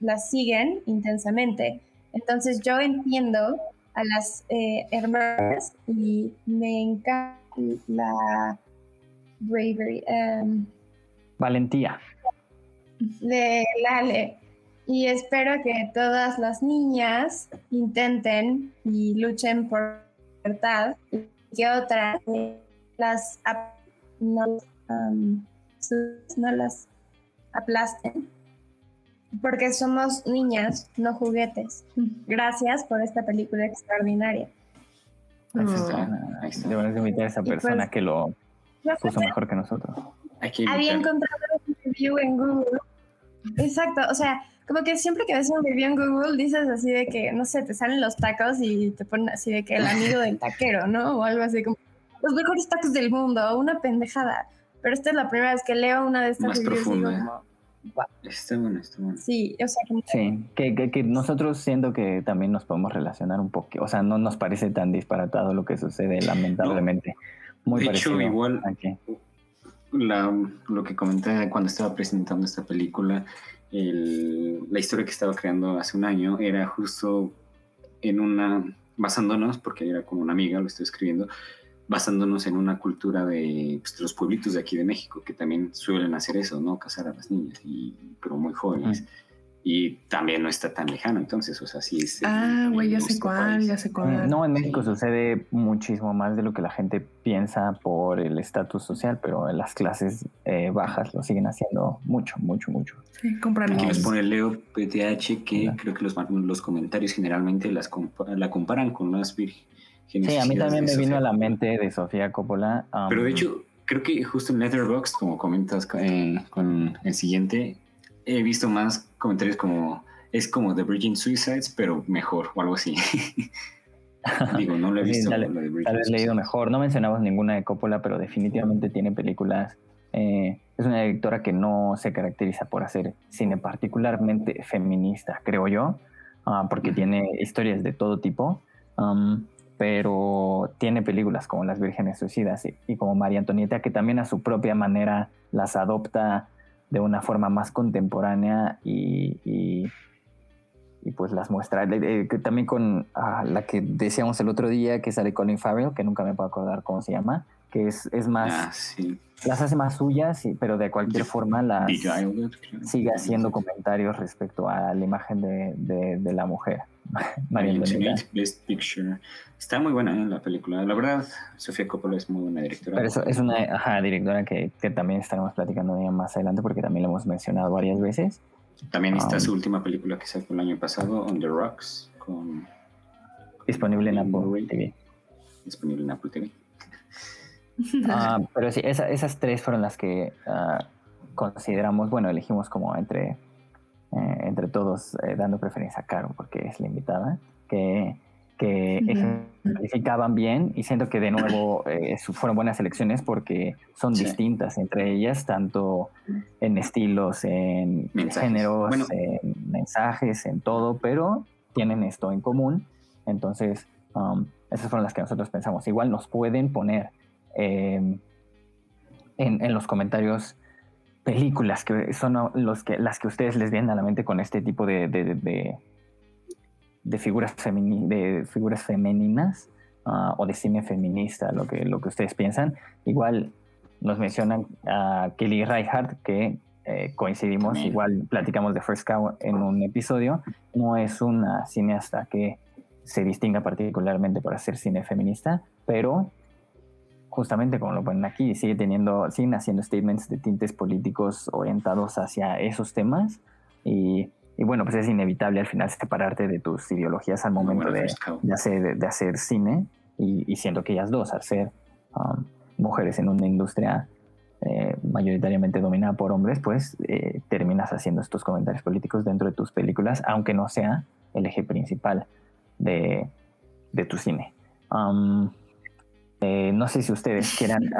las siguen intensamente. Entonces yo entiendo a las eh, hermanas y me encanta la bravery. em, Valentía. De Lale. Y espero que todas las niñas intenten y luchen por libertad y que otras las no, um, no las aplasten. Porque somos niñas, no juguetes. Gracias por esta película extraordinaria. Debemos invitar a esa Y pues- persona que lo puso mejor que nosotros. Había encontrado review en Google. Exacto, o sea, como que siempre que ves un review en Google dices así de que, no sé, te salen los tacos y te ponen así de que el amigo del taquero, ¿no? O algo así como los mejores tacos del mundo, o una pendejada. Pero esta es la primera vez que leo una de estas Más reviews y digo como, "Guau". Está bueno, está bueno. sí, o sea, como Sí, que, que, que nosotros siento que también nos podemos relacionar un poco. O sea, no nos parece tan disparatado lo que sucede, lamentablemente. Muy De parecido. hecho, igual- aquí. La, lo que comenté cuando estaba presentando esta película, el- la historia que estaba creando hace un año era justo en una, basándonos, porque era con una amiga, lo estoy escribiendo, basándonos en una cultura de, pues, los pueblitos de aquí de México, que también suelen hacer eso, ¿no? Casar a las niñas, y, pero muy jóvenes. Y también no está tan lejano, entonces, o sea, sí es. Ah, güey, ya sé cuál, ya sé cuál. No, en México sucede muchísimo más de lo que la gente piensa por el estatus social, pero en las clases eh, bajas lo siguen haciendo mucho, mucho, mucho. Sí, compran Aquí nos Um, pone Leo PTH que creo que los, los comentarios generalmente las compa- la comparan con las vírgenes. Sí, a mí también me vino a la mente de Sofía Coppola. um, Pero de hecho, creo que justo en Letterboxd, como comentas eh, con el siguiente, he visto más comentarios como es como The Virgin Suicides, pero mejor o algo así. Digo, no lo he Sí, visto. tal- lo de tal vez leído Suicides. mejor. No mencionamos ninguna de Coppola, pero definitivamente tiene películas. eh, es una directora que no se caracteriza por hacer cine particularmente feminista, creo yo, ah, porque tiene historias de todo tipo. um, pero tiene películas como Las Vírgenes Suicidas y, y como María Antonieta, que también a su propia manera las adopta de una forma más contemporánea y, y- y, pues las muestra. También con ah, la que decíamos el otro día, que sale Colin Farrell, que nunca me puedo acordar cómo se llama, que es, es más, Ah, sí. las hace más suyas, y- pero de cualquier forma las Beguiled, sigue haciendo comentarios respecto a la imagen de, de- de la mujer. Best Picture. Está muy buena ¿eh? la película. La verdad, Sofía Coppola es muy buena directora. Pero eso es una ajá, directora que, que también estaremos platicando de ella más adelante porque también la hemos mencionado varias veces. También está Um, su última película que sacó el año pasado, On the Rocks, con, Disponible en Apple. TV. disponible en Apple TV. Ah, pero sí, esa- esas tres fueron las que ah, consideramos, bueno, elegimos como entre, eh, entre todos, eh, dando preferencia a Caro, porque es la invitada, que, que ejemplificaban bien y siento que de nuevo eh, fueron buenas elecciones porque son Sí. distintas entre ellas, tanto en estilos, en Mensajes. géneros, Bueno. en mensajes, en todo, pero tienen esto en común. Entonces, um, esas fueron las que nosotros pensamos. Igual nos pueden poner eh, en, en los comentarios películas que son los que, las que ustedes les vienen a la mente con este tipo de, de, de- de- de figuras, femini- de figuras femeninas ah, o de cine feminista, lo que, lo que ustedes piensan. Igual nos mencionan a Kelly Reichardt, que eh, coincidimos, También. igual platicamos de First Cow en un episodio. No es una cineasta que se distinga particularmente por hacer cine feminista, pero justamente como lo ponen aquí, sigue teniendo, siguen haciendo statements de tintes políticos orientados hacia esos temas y, y bueno, pues es inevitable al final separarte de tus ideologías al momento de, de hacer, de hacer cine y, y siento que ellas dos, al ser um, mujeres en una industria eh, mayoritariamente dominada por hombres, pues eh, terminas haciendo estos comentarios políticos dentro de tus películas, aunque no sea el eje principal de, de tu cine. Um, eh, no sé si ustedes quieran...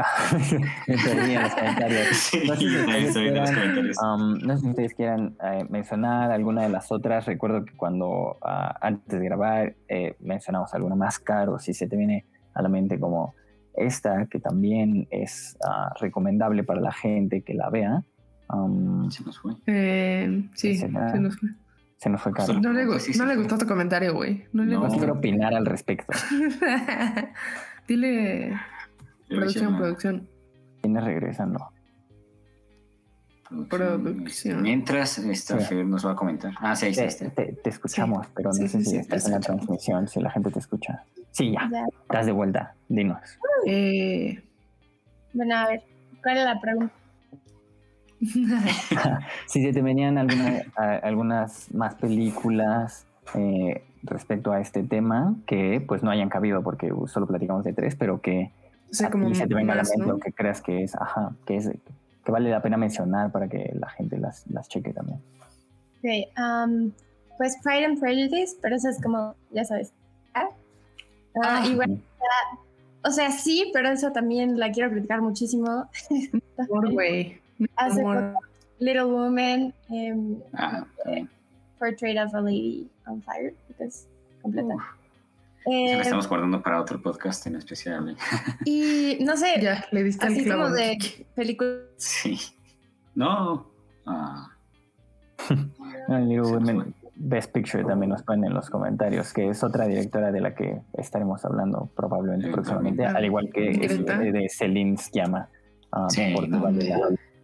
me perdí en los comentarios. Sí, No sé si ustedes quieran, um, no sé si ustedes quieran eh, mencionar alguna de las otras. Recuerdo que cuando ah, antes de grabar eh, mencionamos alguna más caro, si se te viene a la mente como esta, que también es ah, recomendable para la gente que la vea. Um, Se nos fue. Eh, sí, será. se nos fue. se nos fue caro. No le, gu- Sí, sí, no le sí. gustó tu comentario, güey. No le No. No gustó. quiero opinar al respecto. Dile producción, producción. ¿Quiénes regresando? Producción. Mientras esta Sí. Fer nos va a comentar. Ah, sí, ahí está. Te, está. te- te escuchamos, pero no Sí, sé sí, si sí, estás en la transmisión, si la gente te escucha. Sí, ya, Ya. estás de vuelta. Dinos. Eh, Bueno, a ver, ¿cuál es la pregunta? si se te venían alguna- a- algunas más películas eh, respecto a este tema que pues no hayan cabido porque solo platicamos de tres, pero que o sea, a como ti se te venga a la mente ¿no? o que creas que es, ajá, que es que vale la pena mencionar para que la gente las, las cheque también. Ok, um, pues Pride and Prejudice, pero eso es como, ya sabes. igual, o sea, sí, pero eso también la quiero criticar muchísimo. Güey. Hace Little Woman, em, Ah, también. Portrait of a Lady on Fire, completa. Uf, Eh, lo estamos guardando para otro podcast en especial. ¿eh? y no sé, Ya, le diste el así clavo. como de películas. Sí. No. Ah, No, nos Women, Best Picture también nos ponen en los comentarios, que es otra directora de la que estaremos hablando probablemente Sí, próximamente, también. al igual que es Greta. de, de Celine Sciamma, ah, Sí, porque no, vale la,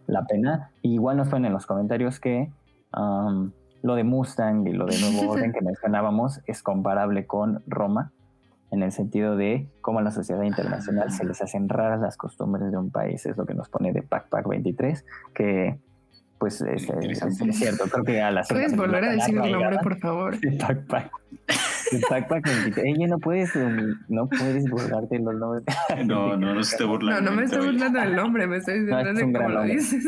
la pena. Y igual nos ponen en los comentarios que um, lo de Mustang y lo de Nuevo Orden que mencionábamos es comparable con Roma, en el sentido de cómo a la sociedad internacional se les hacen raras las costumbres de un país, es lo que nos pone de Pac 23, que pues es, es, cierto, creo que a la ¿Puedes volver a decir el nombre, por favor? De Pac Pac 23. Ella no puedes, no puedes burlarte los nombres. No, no, no se está burlando. No, no me estoy burlando del nombre, me estoy diciendo de cómo lo dices.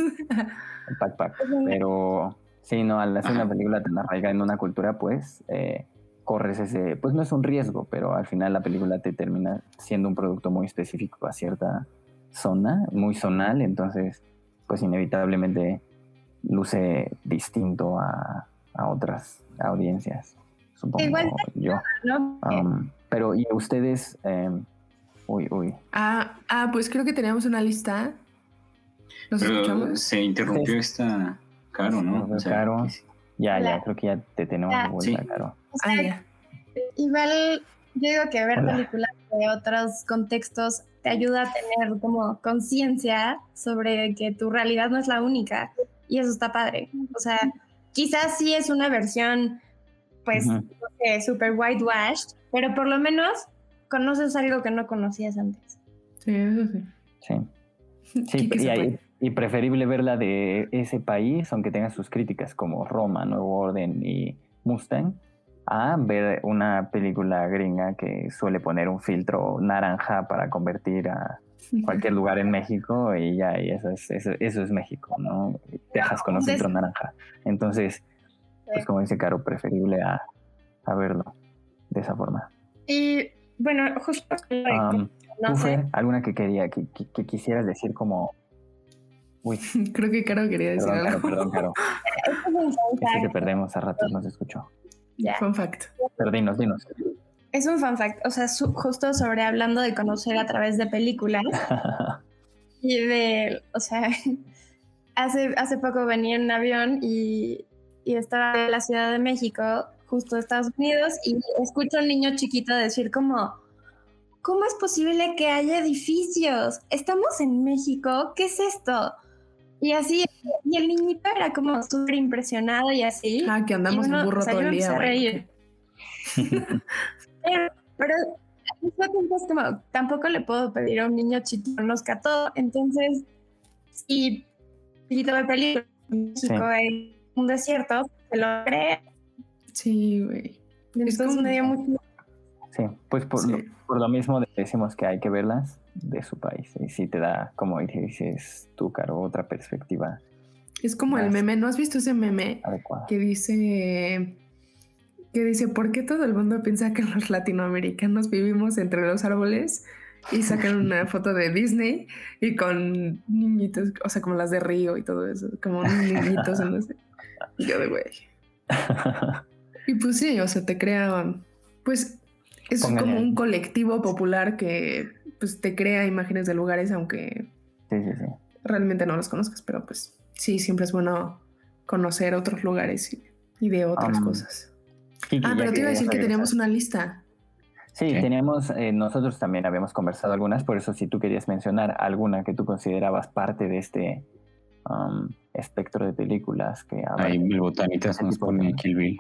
Pac Pac. Pero sí, no, al hacer una película tan arraigada en una cultura, pues eh, corres ese, pues no es un riesgo, pero al final la película te termina siendo un producto muy específico a cierta zona, muy zonal, entonces pues inevitablemente luce distinto a, otras audiencias, supongo Igual yo. Um, pero y ustedes, em, uy, uy. Ah, ah, pues creo que teníamos una lista. ¿Nos escuchamos? Se interrumpió esta Caro, ¿no? Caro. Ya, ya, creo que ya te tenemos de vuelta, Caro. Ah, igual yo digo que ver películas de otros contextos te ayuda a tener como conciencia sobre que tu realidad no es la única y eso está padre. O sea, quizás sí es una versión, pues, super whitewashed, pero por lo menos conoces algo que no conocías antes. Sí, eso sí. Sí. Sí, y, y, preferible verla de ese país, aunque tenga sus críticas como Roma, Nuevo Orden y Mustang, a ver una película gringa que suele poner un filtro naranja para convertir a cualquier lugar en México y ya, y eso es, eso, es México, ¿no? Dejas con un filtro naranja. Entonces, pues como dice Caro, preferible a, a verlo de esa forma. Y bueno, justo... no sé. alguna que quería, que, que, quisieras decir como... Uy. Creo que Caro quería decir algo. perdón, Caro. Dice que perdemos, a ratos no se escuchó. Fun fact. Pero dinos, dinos. Es un fun fact, o sea, justo sobre hablando de conocer a través de películas. y de, o sea, hace, hace poco venía en un avión y, y estaba en la Ciudad de México, justo Estados Unidos, y escucho a un niño chiquito decir como, ¿cómo es posible que haya edificios? Estamos en México, ¿qué es esto? Y así, y el niñito era como súper impresionado y así. Ah, que andamos en burro todo el día. pero, pero como, tampoco le puedo pedir a un niño chiquito que conozca todo. Entonces, si chiquito de película México sí. un desierto, se lo cree. Sí, güey. Entonces me dio mucho. Sí, pues por, Lo, por lo mismo decimos que hay que verlas de su país. Y sí te da, como dices tú, Caro, otra perspectiva. Es como el meme, ¿no has visto ese meme? Que dice, que dice, ¿por qué todo el mundo piensa que los latinoamericanos vivimos entre los árboles? Y sacan una foto de Disney y con niñitos, o sea, como las de Río y todo eso, como niñitos, no sé. Yo de güey. Y pues sí, o sea, te crea, pues es como un colectivo popular que pues te crea imágenes de lugares, aunque realmente no los conozcas, pero pues sí, siempre es bueno conocer otros lugares y, de otras cosas. ah, pero te iba a decir que teníamos una lista. Sí, teníamos, eh, nosotros también habíamos conversado algunas, por eso si tú querías mencionar alguna que tú considerabas parte de este espectro de películas que... Hay mil botanitas nos pone Kill Bill.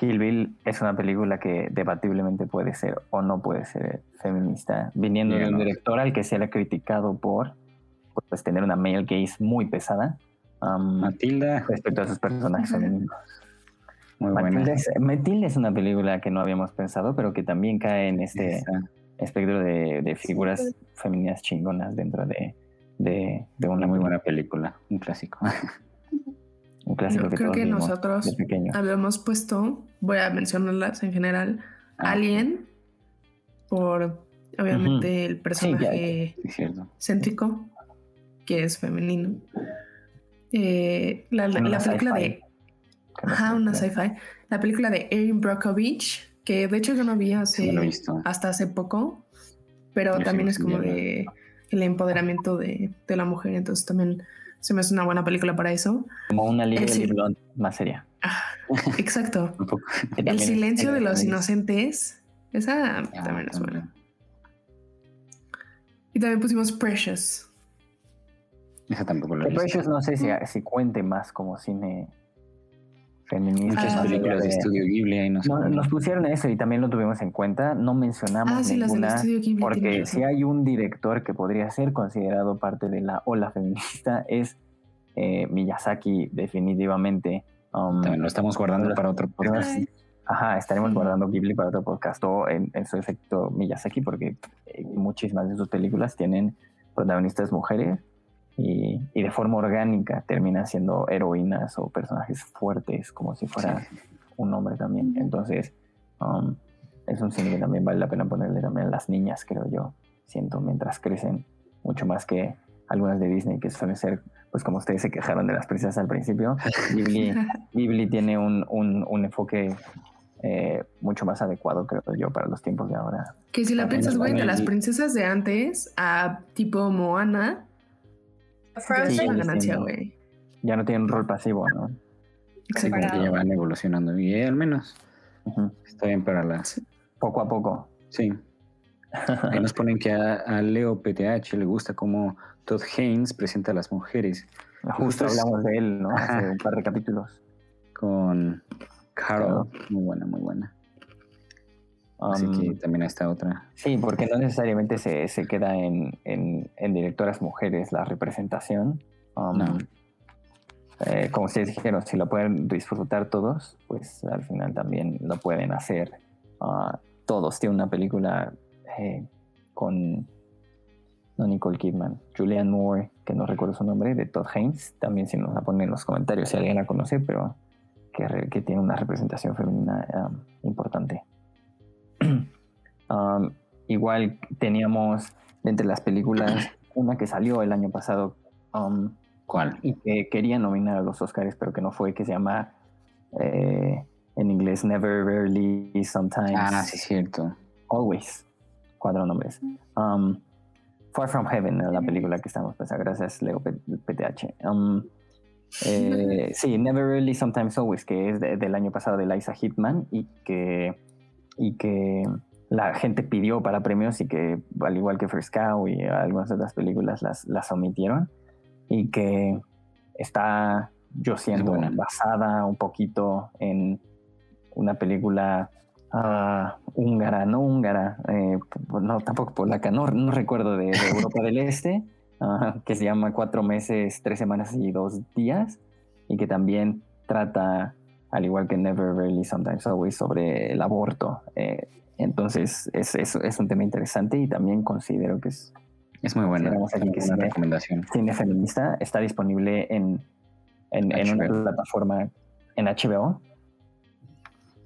Kill Bill es una película que debatiblemente puede ser o no puede ser feminista, viniendo de un director al que se le ha criticado por pues, tener una male gaze muy pesada. Matilda. Respecto a sus personajes femeninos. Muy Matilda es, Matilda es una película que no habíamos pensado, pero que también cae en este espectro de, figuras femeninas chingonas dentro de, de, una muy buena película, un clásico. un clásico que creo que nosotros habíamos puesto voy a mencionarlas en general. Ah, Alien, por obviamente el personaje céntrico, que es femenino. Eh, la, película de. Ajá, una sci-fi. La película de Erin Brockovich, que de hecho yo no vi hace, hasta hace poco, pero también es como de el empoderamiento de, de, la mujer, entonces también se me hace una buena película para eso. Como una línea de más seria. Ah, exacto. el silencio de los inocentes. Esa ah, también es buena. Y también pusimos Precious. Esa tampoco lo he Precious no sé si, si cuente más como cine feminista. Muchas Ah. películas de de- estudio Ghibli ahí nos, No, nos pusieron eso y también lo tuvimos en cuenta. No mencionamos Ah, sí, ninguna Ghibli. porque si hay un director que podría ser considerado parte de la ola feminista es eh, Miyazaki definitivamente. Um, También lo estamos guardando para otro podcast. Ay. Ajá, estaremos Sí. guardando Ghibli para otro podcast o en, en su efecto Miyazaki porque eh, muchísimas de sus películas tienen protagonistas mujeres y, y de forma orgánica terminan siendo heroínas o personajes fuertes como si fuera un hombre también. Entonces, um, es un cine que también vale la pena ponerle también a las niñas, creo yo. Siento, mientras crecen, mucho más que algunas de Disney que suelen ser, pues como ustedes se quejaron de las princesas al principio, Ghibli, Ghibli tiene un, un, un enfoque eh, mucho más adecuado, creo yo, para los tiempos de ahora. Que si la piensas, güey, de las princesas de antes a tipo Moana, Frozen. es Sí, una sí, ganancia, no. güey. Ya no tienen un rol pasivo, ¿no? Sí, Exacto. como que ya van evolucionando. Y eh, al menos Ujú. está bien para las. Poco a poco. Sí. Ahí nos ponen que a, a Leo PTH le gusta cómo Todd Haynes presenta a las mujeres Justo Justo es- hablamos de él, ¿no? Hace un par de capítulos. con Carol. Muy buena, muy buena. Así Um, que también está otra. Sí, porque no necesariamente se, se queda en, en- en directoras mujeres la representación. Um, No. eh, como ustedes dijeron, si lo pueden disfrutar todos, pues al final también lo pueden hacer ah, todos. Tiene una película eh, con no Nicole Kidman, Julianne Moore, que no recuerdo su nombre, de Todd Haynes. También si nos la ponen en los comentarios si alguien la conoce, pero que, que tiene una representación femenina um, importante. Um, igual teníamos entre las películas una que salió el año pasado um, ¿Cuál? y que quería nominar a los Oscars, pero que no fue, que se llama eh, en inglés Never, Rarely, Sometimes, Ah, sí, cierto. Always. Cuatro nombres. Um, Far From Heaven era la película que estamos pensando. Gracias, Leo PTH. Um, eh, sí, Never Really, Sometimes Always, que es de- del año pasado de Liza Hitman y que, y que la gente pidió para premios y que, al igual que First Cow y algunas otras películas, las, las omitieron y que está, yo buena. basada un poquito en una película ah, húngara, no húngara, eh, no tampoco polaca, no, no recuerdo de, de Europa del Este, ah, que se llama Cuatro meses, tres semanas y dos días, y que también trata, al igual que Never, Rarely, Sometimes, Always, sobre el aborto. Eh, entonces, es, es, es un tema interesante y también considero que es Es muy buena. Tenemos aquí que sí, recomendación. cine feminista. Está disponible en, en, en una plataforma en HBO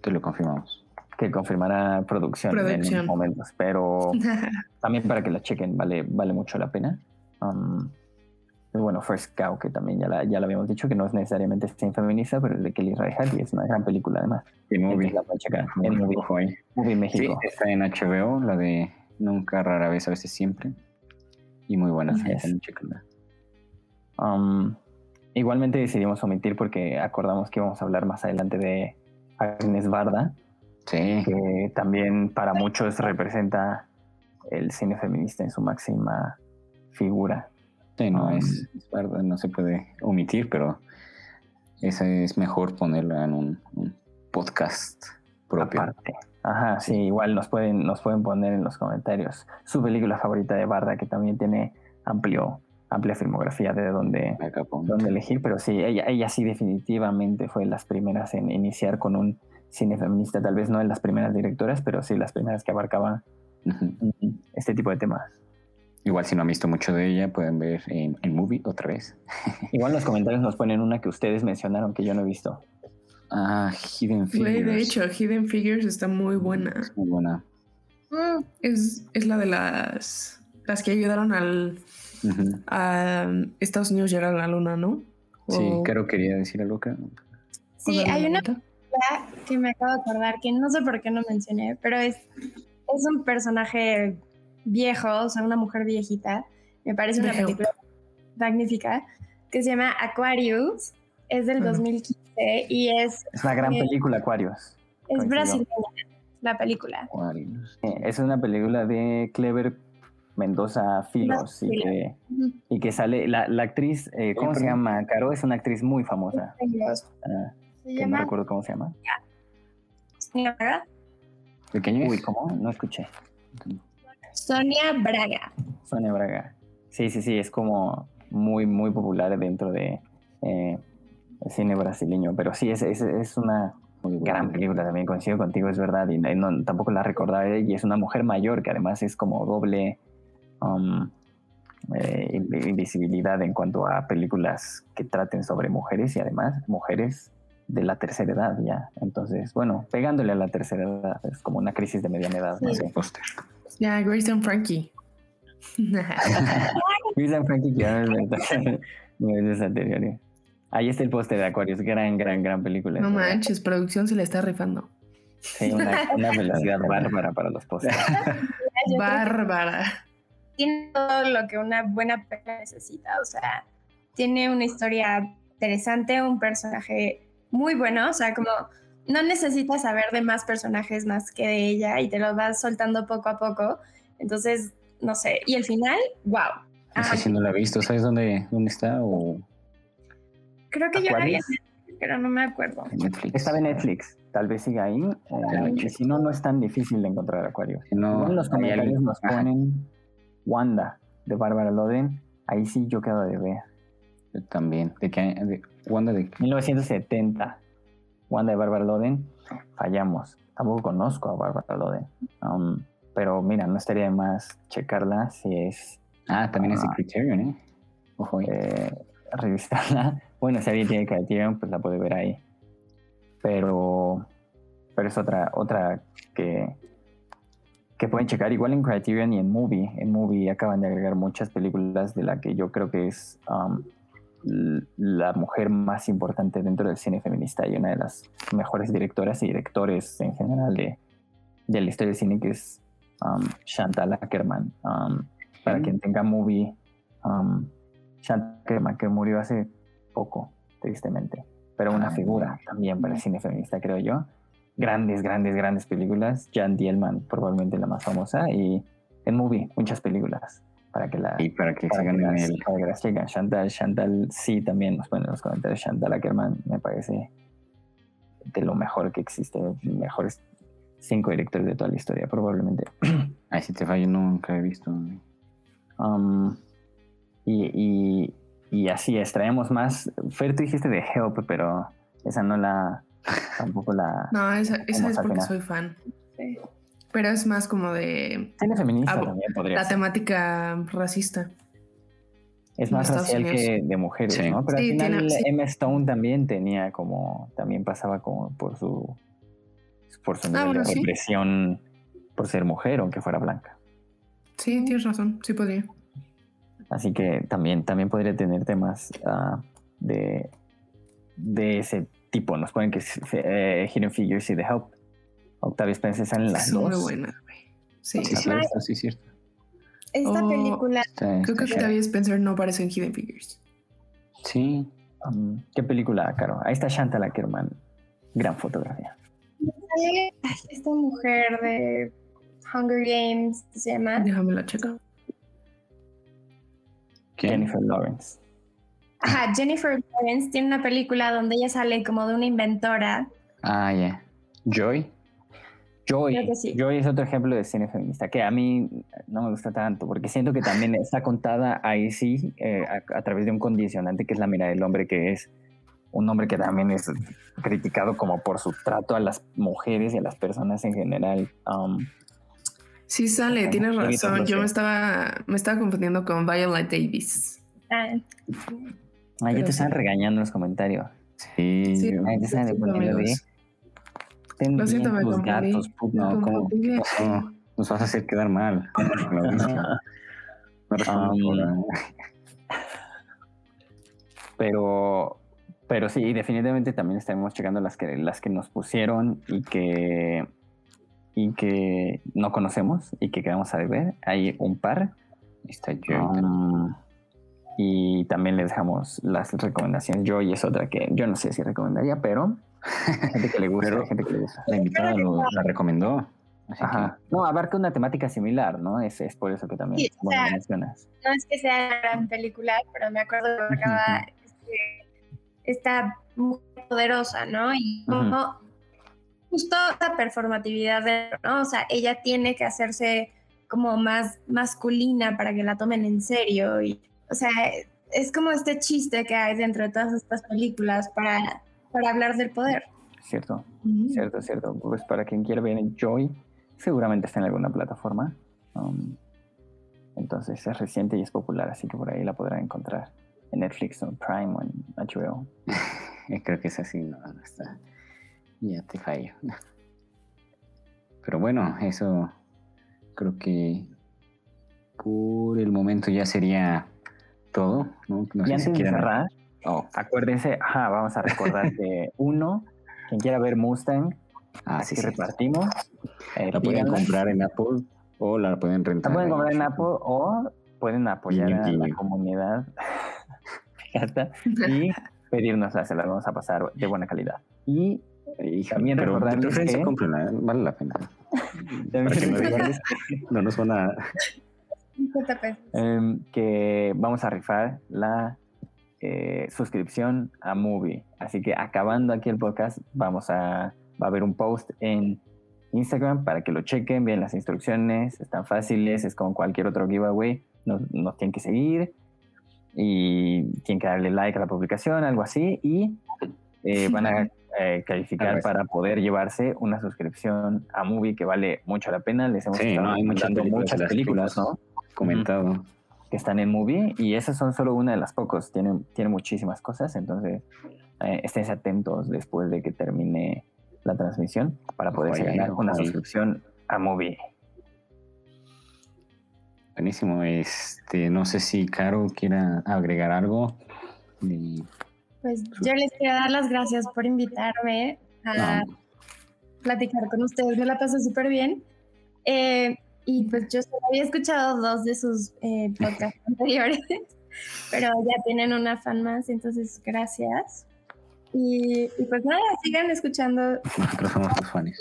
Te lo confirmamos. que confirmará producción, en Producción. unos momentos, pero también para que la chequen vale, vale mucho la pena. Um, bueno, First Cow, que también ya la, ya la habíamos dicho, que no es necesariamente cine feminista, pero es de Kelly Reichardt y es una gran película además. Movie. La pueden checar en Movie, Ojo ahí. Movie Sí, México. está en HBO, la de Nunca, rara vez, a veces siempre. Y muy buena. Chéquenla. Um, igualmente decidimos omitir porque acordamos que íbamos a hablar más adelante de Agnes Barda, Sí, que también para muchos representa el cine feminista en su máxima figura. Sí, no, es, es verdad, no se puede omitir, pero esa es mejor ponerla en un, un podcast propio. Aparte. Ajá, sí, igual nos pueden, nos pueden poner en los comentarios su película favorita de Barda, que también tiene amplio, amplia filmografía de dónde, dónde elegir, pero sí, ella, ella sí definitivamente fue las primeras en iniciar con un cine feminista, tal vez no en las primeras directoras, pero sí las primeras que abarcaban este tipo de temas. Igual si no han visto mucho de ella, pueden ver en, en Movie otra vez. Igual en los comentarios nos ponen una que ustedes mencionaron que yo no he visto. Ah, Hidden Figures. Güey, de hecho, Hidden Figures está muy buena. Es muy buena. Mm, Es, es la de las, las que ayudaron al, Ujú. a Estados Unidos llegar a la luna, ¿no? Sí, O- Caro quería decir algo. Caro. Sí, hay una que me acabo de acordar que no sé por qué no mencioné, pero es, es un personaje viejo, o sea, una mujer viejita. Me parece una película magnífica que se llama Aquarius. Es del Ujú. 2015 y es, Es una gran Eh, película, Aquarius. es Coincido. brasileña la película. ¿Cuál? Eh, Es una película de Clever Mendoza Filos y que, Ujú. y que sale, la, la actriz, eh, ¿cómo se llama? Caro, es una actriz muy famosa. Ah, Se que no llama recuerdo cómo se llama. Braga. ¿Pequeño Uy? ¿cómo? No escuché. Sonia Braga. Sonia Braga. Sí, sí, sí, es como muy, muy popular dentro de eh, el cine brasileño. Pero sí, es, es, es una Muy gran película también, coincido contigo, es verdad. Y no- tampoco la recordaba. Y es una mujer mayor que además es como doble um, eh, in- invisibilidad en cuanto a películas que traten sobre mujeres y además mujeres de la tercera edad ya. Entonces, bueno, pegándole a la tercera edad, es como una crisis de mediana edad. no Sí. sé. Ya, Grace and Frankie. Wilson Frankie que ahora es verdad. Niveles anteriores. Ahí está el póster de Aquarius, gran, gran, gran película. no manches, producción se le está rifando. Sí, una, una velocidad bárbara para los que Bárbara. tiene todo lo que una buena película necesita. O sea, tiene una historia interesante, un personaje muy bueno. O sea, como no necesitas saber de más personajes más que de ella y te lo vas soltando poco a poco. Entonces, no sé. Y el final, wow. No sé si no la he visto. ¿Sabes dónde, dónde está? O Creo que yo la vi en Aquarius. Netflix, pero no me acuerdo. en Netflix. Estaba en Netflix, tal vez siga ahí. eh, si no, no es tan difícil de encontrar Aquarius. Si no, en los comentarios nos Ajá, ponen Wanda de Bárbara Loden. Ahí sí yo quedo de ver. yo también. ¿De qué? año? De, ¿Wanda de qué? 1970. Wanda de Bárbara Loden. Fallamos. Tampoco conozco a Bárbara Loden. Um, pero mira, no estaría de más checarla si es Ah, también es de Ah. Criterion, ¿eh? Ojo eh, revisarla. Bueno, si alguien tiene Criterion, pues la puede ver ahí. Pero, pero es otra, otra que, que pueden checar. Igual en Criterion y en Movie. En Movie acaban de agregar muchas películas de la que yo creo que es um, la mujer más importante dentro del cine feminista y una de las mejores directoras y directores en general de, de la historia del cine, que es um, Chantal Ackerman. Um, para Mm. quien tenga Movie, um, Chantal Ackerman, que murió hace poco, tristemente, pero una Ah, figura también para el cine feminista, creo yo. Grandes, grandes, grandes películas. Jan Dielman, probablemente la más famosa, y en Movie, muchas películas para que la Y para que para se que, ganen las, el. para que. Chantal, Chantal sí también nos ponen en los comentarios. Chantal Ackerman me parece de lo mejor que existe, mejores cinco directores de toda la historia, probablemente. Ay, si te fallo, nunca he visto. Um, y, y, y así es, traemos más. Fer, tú dijiste de Help, pero esa no la. Tampoco la. No, esa, esa es porque final. soy fan. Sí. Pero es más como de Cine feminista Ah, también podría la ser. temática racista. Es más Estados racial que de mujeres, Sí. ¿no? Pero Sí, al final tiene- sí. Emma Stone también tenía como. También pasaba como por su. Por su nivel Ah, bueno, de sí. represión por ser mujer, aunque fuera blanca. Sí, tienes razón, sí podría. Así que también, también podría tener temas ah, de, de ese tipo. Nos ponen que eh, Hidden Figures y The Help. Octavia Spencer salen las Es dos. muy buena, güey. Sí, Sí, sí. cierto, sí, cierto. Esta Oh. película, Está- Creo que Octavia Spencer no aparece en Hidden Figures. Sí. Um, ¿Qué película, Caro? Ahí está Chantal Ackerman. Gran fotografía. sale esta mujer de Hunger Games, ¿qué se llama? Déjame la checa. ¿Quién? Jennifer Lawrence. Ajá, Jennifer Lawrence tiene una película donde ella sale como de una inventora. Ah, ya. Joy. Joy. Sí. Joy es otro ejemplo de cine feminista que a mí no me gusta tanto porque siento que también está contada ahí sí eh, a, a través de un condicionante que es la mirada del hombre que es un hombre que también es criticado como por su trato a las mujeres y a las personas en general. Um, Sí sale, tienes razón. Yo me estaba, me estaba confundiendo con Viola Davis. Ah, Pero te están regañando en los comentarios. Sí. Sí. te están poniendo. Ten Lo siento, bien me tus gatos, puto. No, Me ¿cómo? No, nos vas a hacer quedar mal. Um, por- pero pero sí definitivamente también estaremos checando las que las que nos pusieron y que y que no conocemos y que queremos ver hay un par. Está Joy. Um, y también les dejamos las recomendaciones. Yo y es otra que yo no sé si recomendaría pero gente que le gusta Pero- hay gente que le gusta La invitada lo- la recomendó. No abarca una temática similar no es, es por eso que también Sí, o bueno, sea, lo mencionas no es que sea una gran película, pero me acuerdo que acaba este, esta mujer poderosa, ¿no? Y como justo la performatividad de, ¿no? O sea, ella tiene que hacerse como más masculina para que la tomen en serio. Y, o sea, es como este chiste que hay dentro de todas estas películas para, para hablar del poder. Cierto, cierto, cierto. Pues para quien quiera ver Joy, seguramente está en alguna plataforma. Um, entonces es reciente y es popular, así que por ahí la podrán encontrar en Netflix o Prime o en HBO. Creo que es así, no, está. Ya te fallo. Pero bueno, eso creo que por el momento ya sería todo. ¿no? y antes de cerrar, oh. acuérdense, vamos a recordar que uno, quien quiera ver Mustang, ah, así que repartimos. Eh, la pueden comprar en Apple o la pueden rentar. La pueden comprar en Apple o pueden apoyar a la comunidad y pedirnosla, se las vamos a pasar de buena calidad. Y, también recordar que... ¿eh? vale la pena. no, nos van a... Em, que vamos a rifar la eh, suscripción a Movie. Así que acabando aquí el podcast, vamos a, va a haber un post en Instagram para que lo chequen, vean las instrucciones, están fáciles, es como cualquier otro giveaway, nos, nos tienen que seguir y tienen que darle like a la publicación, algo así, y eh, van a eh, calificar para poder llevarse una suscripción a Movie que vale mucho la pena. Les hemos estado hay muchas películas, ¿no? Comentado. Que están en Movie y esas son solo una de las pocos. Tiene, tiene muchísimas cosas, entonces eh, estén atentos después de que termine la transmisión para poder ganar una suscripción a Movie. Buenísimo. Este, no sé si Caro quiera agregar algo. Pues yo les quiero dar las gracias por invitarme a platicar con ustedes. Me la pasé súper bien. Eh, y pues yo solo había escuchado dos de sus eh, podcasts anteriores, pero ya tienen una fan más, entonces gracias. Y, pues nada, sigan escuchando. Nosotros somos tus fans.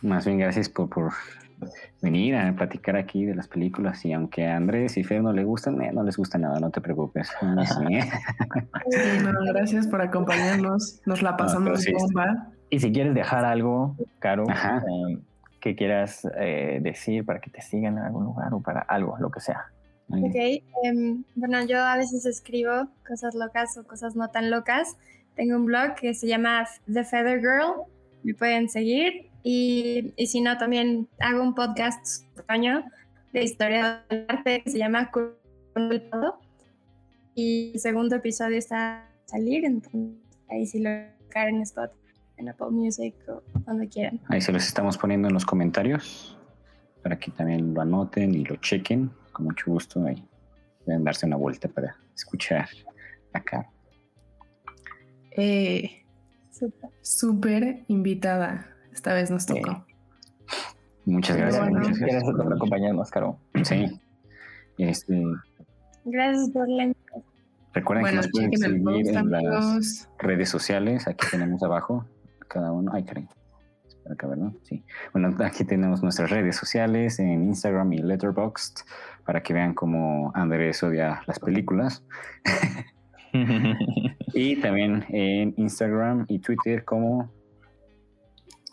Más bien gracias por, por venir a platicar aquí de las películas y aunque a Andrés y Fer no le gustan, eh, no les gusta nada, no te preocupes. gracias por acompañarnos, nos la pasamos bomba. Y si quieres dejar algo, Caro, eh, que quieras eh, decir para que te sigan en algún lugar o para algo, lo que sea. Ok, em, bueno, yo a veces escribo cosas locas o cosas no tan locas. Tengo un blog que se llama The Feather Girl, me pueden seguir y, y, si no, también hago un podcast año de historia del arte que se llama Todo. Y el segundo episodio está a salir, entonces ahí sí lo en Spot, en Apple Music o donde quieran. Ahí se los estamos poniendo en los comentarios para que también lo anoten y lo chequen. Con mucho gusto ahí pueden darse una vuelta para escuchar acá. Eh, Súper invitada. Esta vez nos tocó. Muchas gracias. muchas gracias por acompañarnos, Caro. Sí. Este, gracias por la Recuerden que nos pueden seguir en las redes sociales. Aquí tenemos abajo cada uno. Ay, caray. Espera acá, ¿verdad? Sí. Bueno, aquí tenemos nuestras redes sociales en Instagram y Letterboxd para que vean cómo Andrés odia las películas. y también en Instagram y Twitter como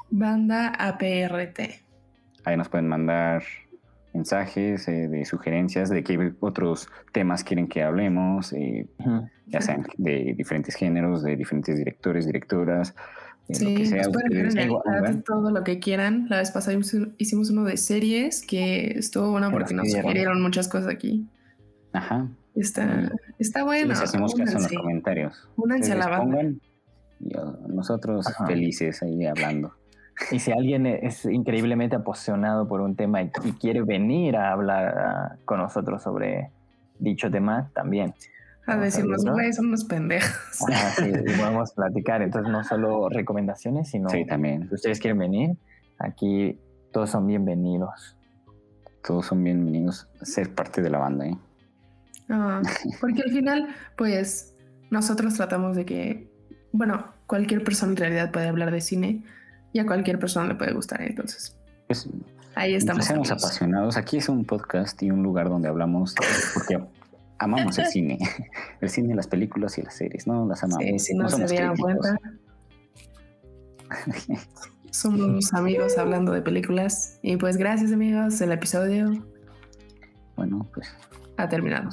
Banda APRT. Ahí nos pueden mandar mensajes eh, de sugerencias de qué otros temas quieren que hablemos, eh, ya sean de diferentes géneros, de diferentes directores, directoras, sí, lo que sea. Pueden todo lo que quieran. La vez pasada hicimos uno de series que estuvo bueno porque nos sugirieron muchas cosas aquí. Ajá. Está, está bueno. les hacemos caso en los comentarios. Únanse a la banda. Nosotros felices ahí hablando. Y si alguien es increíblemente apasionado por un tema y, quiere venir a hablar con nosotros sobre dicho tema, también. A decirnos, güey, son unos pendejos. sí, vamos a platicar. Entonces, no solo recomendaciones, sino. Sí, también. Si ustedes quieren venir, aquí todos son bienvenidos. Todos son bienvenidos a ser parte de la banda, ¿eh? Ah, porque al final, pues, nosotros tratamos de que, bueno, cualquier persona en realidad puede hablar de cine, y a cualquier persona le puede gustar. Entonces, ahí estamos. Seamos apasionados. Aquí es un podcast y un lugar donde hablamos, porque amamos el cine. El cine, las películas y las series, ¿no? Las amamos. Sí, si no, se dieran cuenta. Somos amigos hablando de películas. Y pues gracias amigos, el episodio. Bueno, pues. Ha terminado.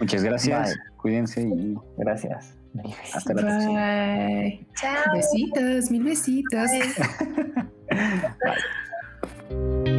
Muchas gracias. Cuídense y gracias. Hasta la próxima. Chao. Besitos, mil besitos. Bye. Bye.